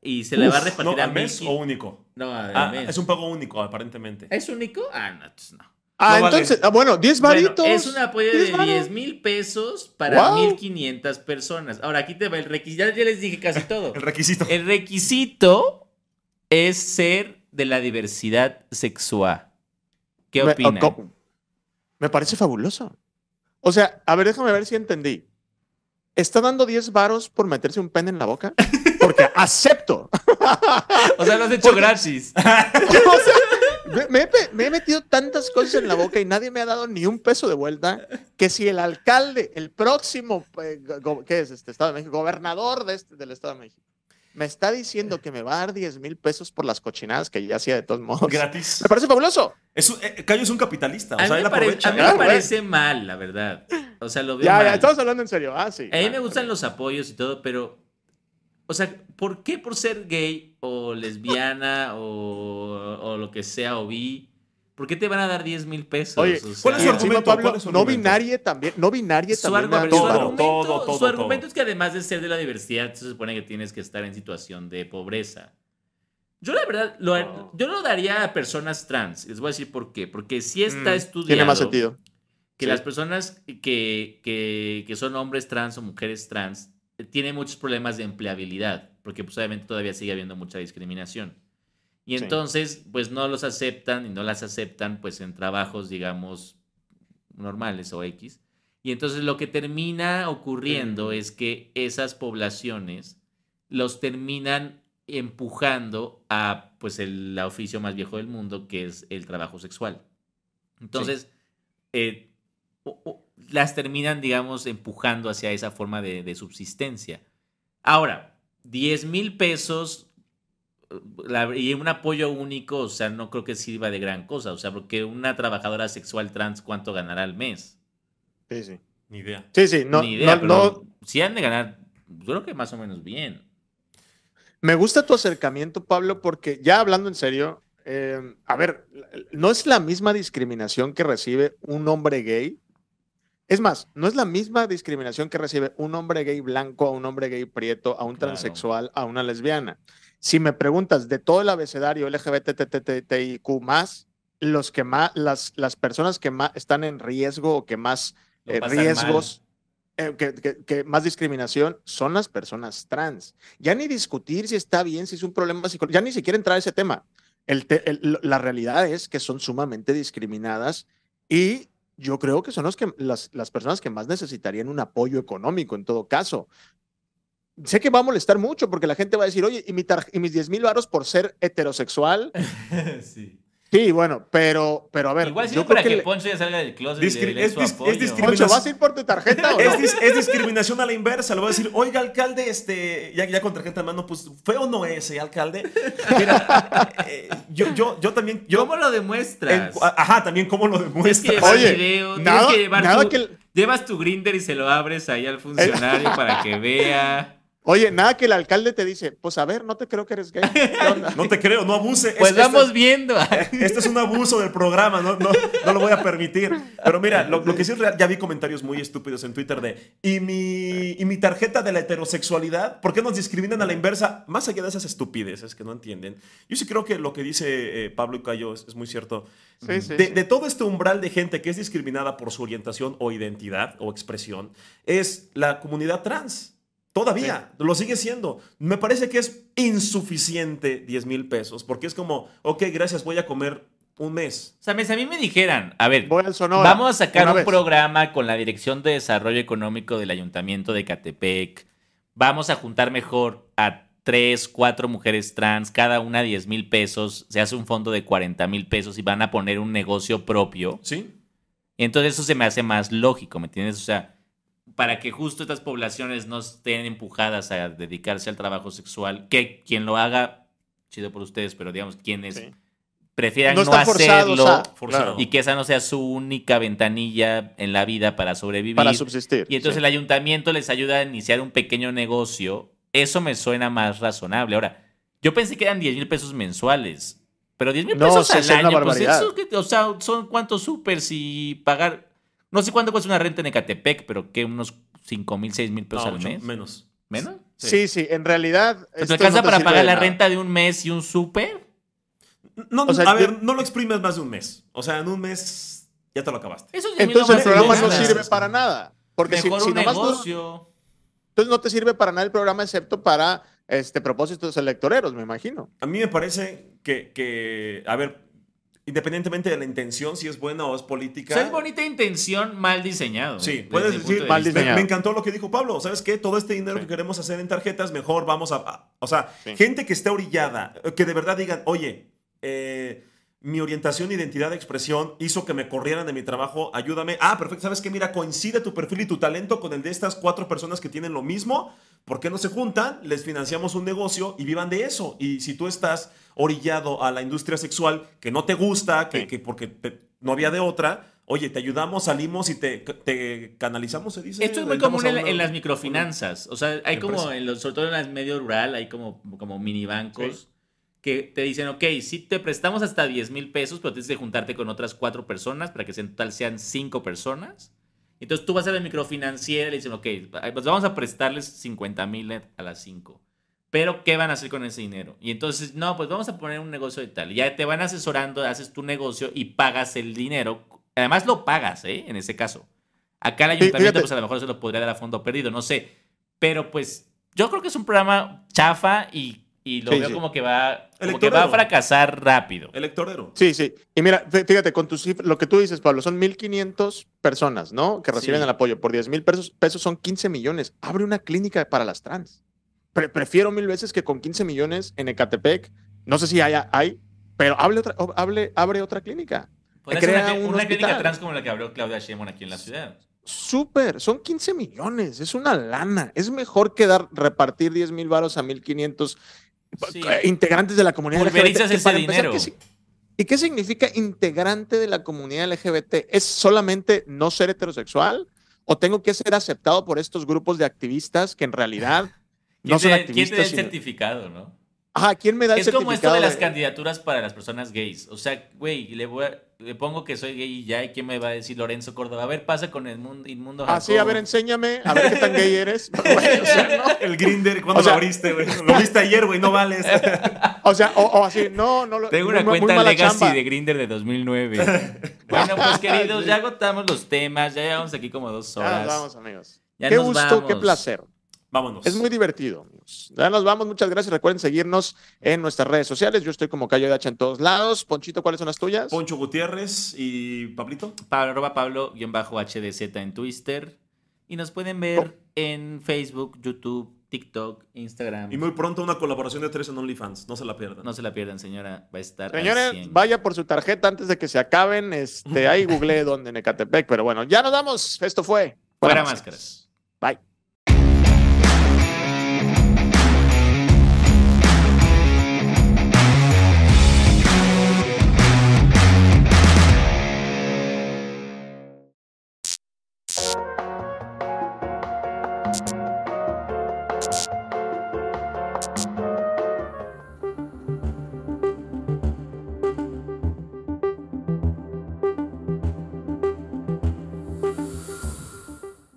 Y se le va a Uf, repartir ¿no, a al mes o único? No, al Ah, mes. es un pago único, aparentemente. ¿Es único? Ah, no, entonces no. Ah, no vale. entonces, ah, bueno, 10 Bueno, varitos. es un apoyo de 10 varos. 10 mil pesos para Wow. 1500 personas. Ahora, aquí te va el requisito. Ya, ya les dije casi todo. El requisito. El requisito es ser de la diversidad sexual. ¿Qué opinan? Me parece fabuloso. O sea, a ver, déjame ver si entendí. ¿Está dando 10 varos por meterse un pen en la boca? Porque acepto. O sea, lo has hecho gratis. O sea, me, me he pe- me he metido tantas cosas en la boca y nadie me ha dado ni un peso de vuelta que si el alcalde, el próximo, eh, go- ¿qué es este Estado de México? Gobernador de este, del Estado de México, me está diciendo que me va a dar 10 mil pesos por las cochinadas que ya hacía de todos modos. Gratis. Me parece fabuloso. Es un- eh, Cayo es un capitalista. O A mí, sea, me, él parece, aprovecha. a mí Ah, me parece mal, la verdad. O sea, lo veo Ya, mal. ya, estamos hablando en serio. Ah, sí. A mí Ah, me gustan ok. los apoyos y todo, pero. O sea, ¿por qué por ser gay o lesbiana o, o lo que sea o bi? ¿Por qué te van a dar 10 mil pesos? Oye, O sea, ¿cuál es su encima, argumento? Pablo, ¿Cuál es su no argumento? binaria también, no binaria Su, también. argu- su todo, varos. argumento, todo, todo, su todo. argumento es que además de ser de la diversidad, se supone que tienes que estar en situación de pobreza. Yo la verdad, lo, No. yo lo daría a personas trans. Les voy a decir por qué. Porque si está Mm, estudiado Tiene más sentido. que Sí. las personas que, que, que son hombres trans o mujeres trans eh, tienen muchos problemas de empleabilidad, porque pues obviamente todavía sigue habiendo mucha discriminación. Y Sí. entonces, pues no los aceptan y no las aceptan pues en trabajos, digamos, normales o X. Y entonces lo que termina ocurriendo es que esas poblaciones los terminan empujando a pues el oficio más viejo del mundo, que es el trabajo sexual. Entonces, eh, o- o- las terminan, digamos, empujando hacia esa forma de, de subsistencia. Ahora, 10 mil pesos la- y un apoyo único, o sea, no creo que sirva de gran cosa, o sea, porque una trabajadora sexual trans, ¿cuánto ganará al mes? Sí, sí. Ni idea. Sí, sí. No, Ni idea, no, pero no- si han de ganar, yo creo que más o menos bien. Me gusta tu acercamiento, Pablo, porque ya hablando en serio, eh, a ver, no es la misma discriminación que recibe un hombre gay. Es más, no es la misma discriminación que recibe un hombre gay blanco a un hombre gay prieto, a un Claro. transexual, a una lesbiana. Si me preguntas de todo el abecedario LGBTTTIQ más, los que más, las, las personas que más están en riesgo o que más eh, riesgos, eh, que, que- que más discriminación son las personas trans. Ya ni discutir si está bien, si es un problema psicológico, ya ni siquiera entrar a ese tema. El te- el- la realidad es que son sumamente discriminadas y yo creo que son los que, las, las personas que más necesitarían un apoyo económico en todo caso. Sé que va a molestar mucho porque la gente va a decir, oye, ¿y, mi tar- y mis 10 mil varos por ser heterosexual? sí. Sí, bueno, pero, pero a ver, Igual yo para que, que... le- Poncho ya salga del closet Discri- y le es dis- es apoyo. discriminación. Poncho, ¿vas a ir por tu tarjeta o no? Es, dis- es discriminación a la inversa. Le voy a decir, oiga, alcalde, este, ya, ya con tarjeta en mano, pues, ¿feo no es, eh, alcalde? Mira, eh, yo, yo, yo también. Yo, ¿Cómo lo en- demuestras? ajá, también, ¿cómo lo Tienes que demuestras? llevar Oye, video, tienes nada- que llevar nada tu, que- llevas tu grinder y se lo abres ahí al funcionario para que vea. Oye, nada que el alcalde te dice, pues a ver, no te creo que eres gay. No te creo, no abuse. Pues vamos viendo. Este es un abuso del programa, no, no, no lo voy a permitir. Pero mira, lo, lo, que sí es real, ya vi comentarios muy estúpidos en Twitter de, ¿y mi, ¿y mi tarjeta de la heterosexualidad? ¿Por qué nos discriminan a la inversa? Más allá de esas estupideces que no entienden, yo sí creo que lo que dice eh, Pablo y Cayo es, es, muy cierto. Sí, sí, de, sí. de todo este umbral de gente que es discriminada por su orientación o identidad o expresión, es la comunidad trans. Todavía, sí. lo sigue siendo. Me parece que es insuficiente 10 mil pesos, porque es como, ok, gracias, voy a comer un mes. O sea, si a mí me dijeran, a ver, voy al Sonora, vamos a sacar un vez. programa con la Dirección de Desarrollo Económico del Ayuntamiento de Catepec, vamos a juntar mejor a tres, cuatro mujeres trans, cada una 10 mil pesos, se hace un fondo de 40 mil pesos y van a poner un negocio propio. Sí. Entonces eso se me hace más lógico, ¿me entiendes? O sea, para que justo estas poblaciones no estén empujadas a dedicarse al trabajo sexual, que quien lo haga, chido por ustedes, pero digamos, quienes sí. prefieran no, no hacerlo a, claro. y que esa no sea su única ventanilla en la vida para sobrevivir. Para subsistir. Y entonces sí. el ayuntamiento les ayuda a iniciar un pequeño negocio. Eso me suena más razonable. Ahora, yo pensé que eran 10 mil pesos mensuales. Pero 10 mil pesos al año, pues eso, o sea, son cuántos supers y pagar no sé cuánto cuesta una renta en Ecatepec, pero que unos 5 mil, 6 mil pesos no, al mes. Menos. ¿Menos? Sí, sí, sí en realidad. ¿Te alcanza no para pagar la renta de un mes y un súper? No, o sea, a ver, no lo exprimes más de un mes. O sea, en un mes ya te lo acabaste. Eso Entonces el programa no sirve para nada. Porque Mejor si, un si negocio. entonces no te sirve para nada el programa excepto para este propósitos electoreros, me imagino. A mí me parece que, que a ver, independientemente de la intención, si es buena o es política. O sea, es bonita intención, mal diseñado. Sí, puedes decir, mal me, diseñado. me, encantó lo que dijo Pablo. ¿Sabes qué? Todo este dinero Sí. que queremos hacer en tarjetas, mejor vamos a. a- o sea, Sí. gente que esté orillada, que de verdad digan, oye, eh, mi orientación, identidad, expresión hizo que me corrieran de mi trabajo, ayúdame. Ah, perfecto. ¿Sabes qué? Mira, coincide tu perfil y tu talento con el de estas cuatro personas que tienen lo mismo. ¿Por qué no se juntan? Les financiamos un negocio y vivan de eso. Y si tú estás orillado a la industria sexual que no te gusta, que, Sí. que porque te- no había de otra, oye, te ayudamos, salimos y te, te canalizamos, se dice. Esto es muy común en, una- en las microfinanzas. O sea, hay como, en los, sobre todo en el medio rural, hay como, como mini bancos que te dicen, ok, sí te prestamos hasta 10 mil pesos, pero tienes que juntarte con otras cuatro personas para que en total sean cinco personas. Entonces tú vas a la microfinanciera y le dicen, ok, pues vamos a prestarles 50 mil a las cinco. Pero, ¿qué van a hacer con ese dinero? Y entonces, no, pues vamos a poner un negocio de tal. Ya te van asesorando, haces tu negocio y pagas el dinero. Además, lo pagas, ¿eh? En ese caso. Acá el ayuntamiento, pues a lo mejor se lo podría dar a fondo perdido, no sé. Pero, pues, yo creo que es un programa chafa y, y lo Sí, veo sí. como que va como que va a fracasar rápido. Electorero. Sí, sí. Y mira, fí- fíjate, con tus lo que tú dices, Pablo, son 1.500 personas, ¿no? Que reciben Sí. el apoyo. Por 10 mil pesos, pesos son 15 millones. Abre una clínica para las trans. Pre- prefiero mil veces que con 15 millones en Ecatepec, no sé si haya, hay, pero hable otra, hable, abre otra clínica. Crea una, un una clínica trans como la que abrió Claudia Sheinbaum aquí en la ciudad. Súper, son 15 millones, es una lana. Es mejor que dar, repartir 10 mil varos a 1.500 Sí. eh, integrantes de la comunidad Pulverizas ese para empezar, dinero. ¿qué si- ¿Y qué significa integrante de la comunidad LGBT? ¿Es solamente no ser heterosexual? ¿O tengo que ser aceptado por estos grupos de activistas que en realidad ¿Quién, no son te, quién te da activistas? el sino- certificado, no? Ajá, ¿quién me da el Es como esto de las de- candidaturas para las personas gays. O sea, güey, le, voy a- le pongo que soy gay y ya, ¿y quién me va a decir Lorenzo Córdoba? A ver, pasa con el mundo, inmundo Ah, sí, a ver, enséñame, a ver qué tan gay eres. O sea, ¿no? El Grinder, ¿cuándo O sea- lo abriste, güey? Lo viste ayer, güey, no vales. O sea, o, o así, no, no lo Tengo una muy cuenta Legacy chamba. de Grinder de 2009. bueno, pues queridos, ya agotamos los temas, ya llevamos aquí como dos Ya horas. nos vamos, amigos. Ya qué nos gusto, qué placer. Vámonos. Es muy divertido, amigos. Ya nos vamos, muchas gracias. Recuerden seguirnos en nuestras redes sociales. Yo estoy como Cayo de Hacha en todos lados. Ponchito, ¿cuáles son las tuyas? Poncho Gutiérrez y Pablito. Pablo, arroba Pablo-HDZ en Twitter. Y nos pueden ver en Facebook, YouTube, TikTok, Instagram. Y muy pronto una colaboración de tres en OnlyFans. No se la pierdan. No se la pierdan, señora. Va a estar. Señores, 100. vaya por su tarjeta antes de que se acaben. Este, ahí googleé dónde en Ecatepec. Pero bueno, ya nos vamos. Esto fue. Fuera Máscaras. máscaras.